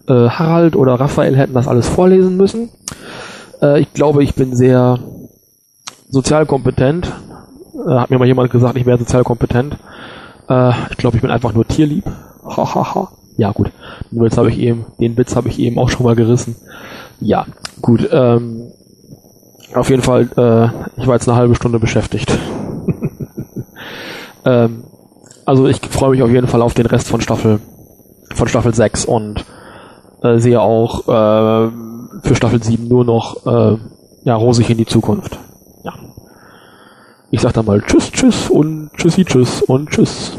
Speaker 5: äh, Harald oder Raphael hätten das alles vorlesen müssen. Äh, ich glaube, ich bin sehr sozial kompetent. Äh, hat mir mal jemand gesagt, ich wäre sozial kompetent. Äh, ich glaube, ich bin einfach nur tierlieb. Hahaha. ja, gut. Nur jetzt habe ich eben, den Witz habe ich eben auch schon mal gerissen. Ja, gut. Ähm, auf jeden Fall, äh, ich war jetzt eine halbe Stunde beschäftigt. ähm, also ich freue mich auf jeden Fall auf den Rest von Staffel von Staffel 6 und äh, sehe auch äh, für Staffel 7 nur noch äh, ja, rosig in die Zukunft. Ja. Ich sag dann mal Tschüss, Tschüss und Tschüssi, Tschüss und Tschüss.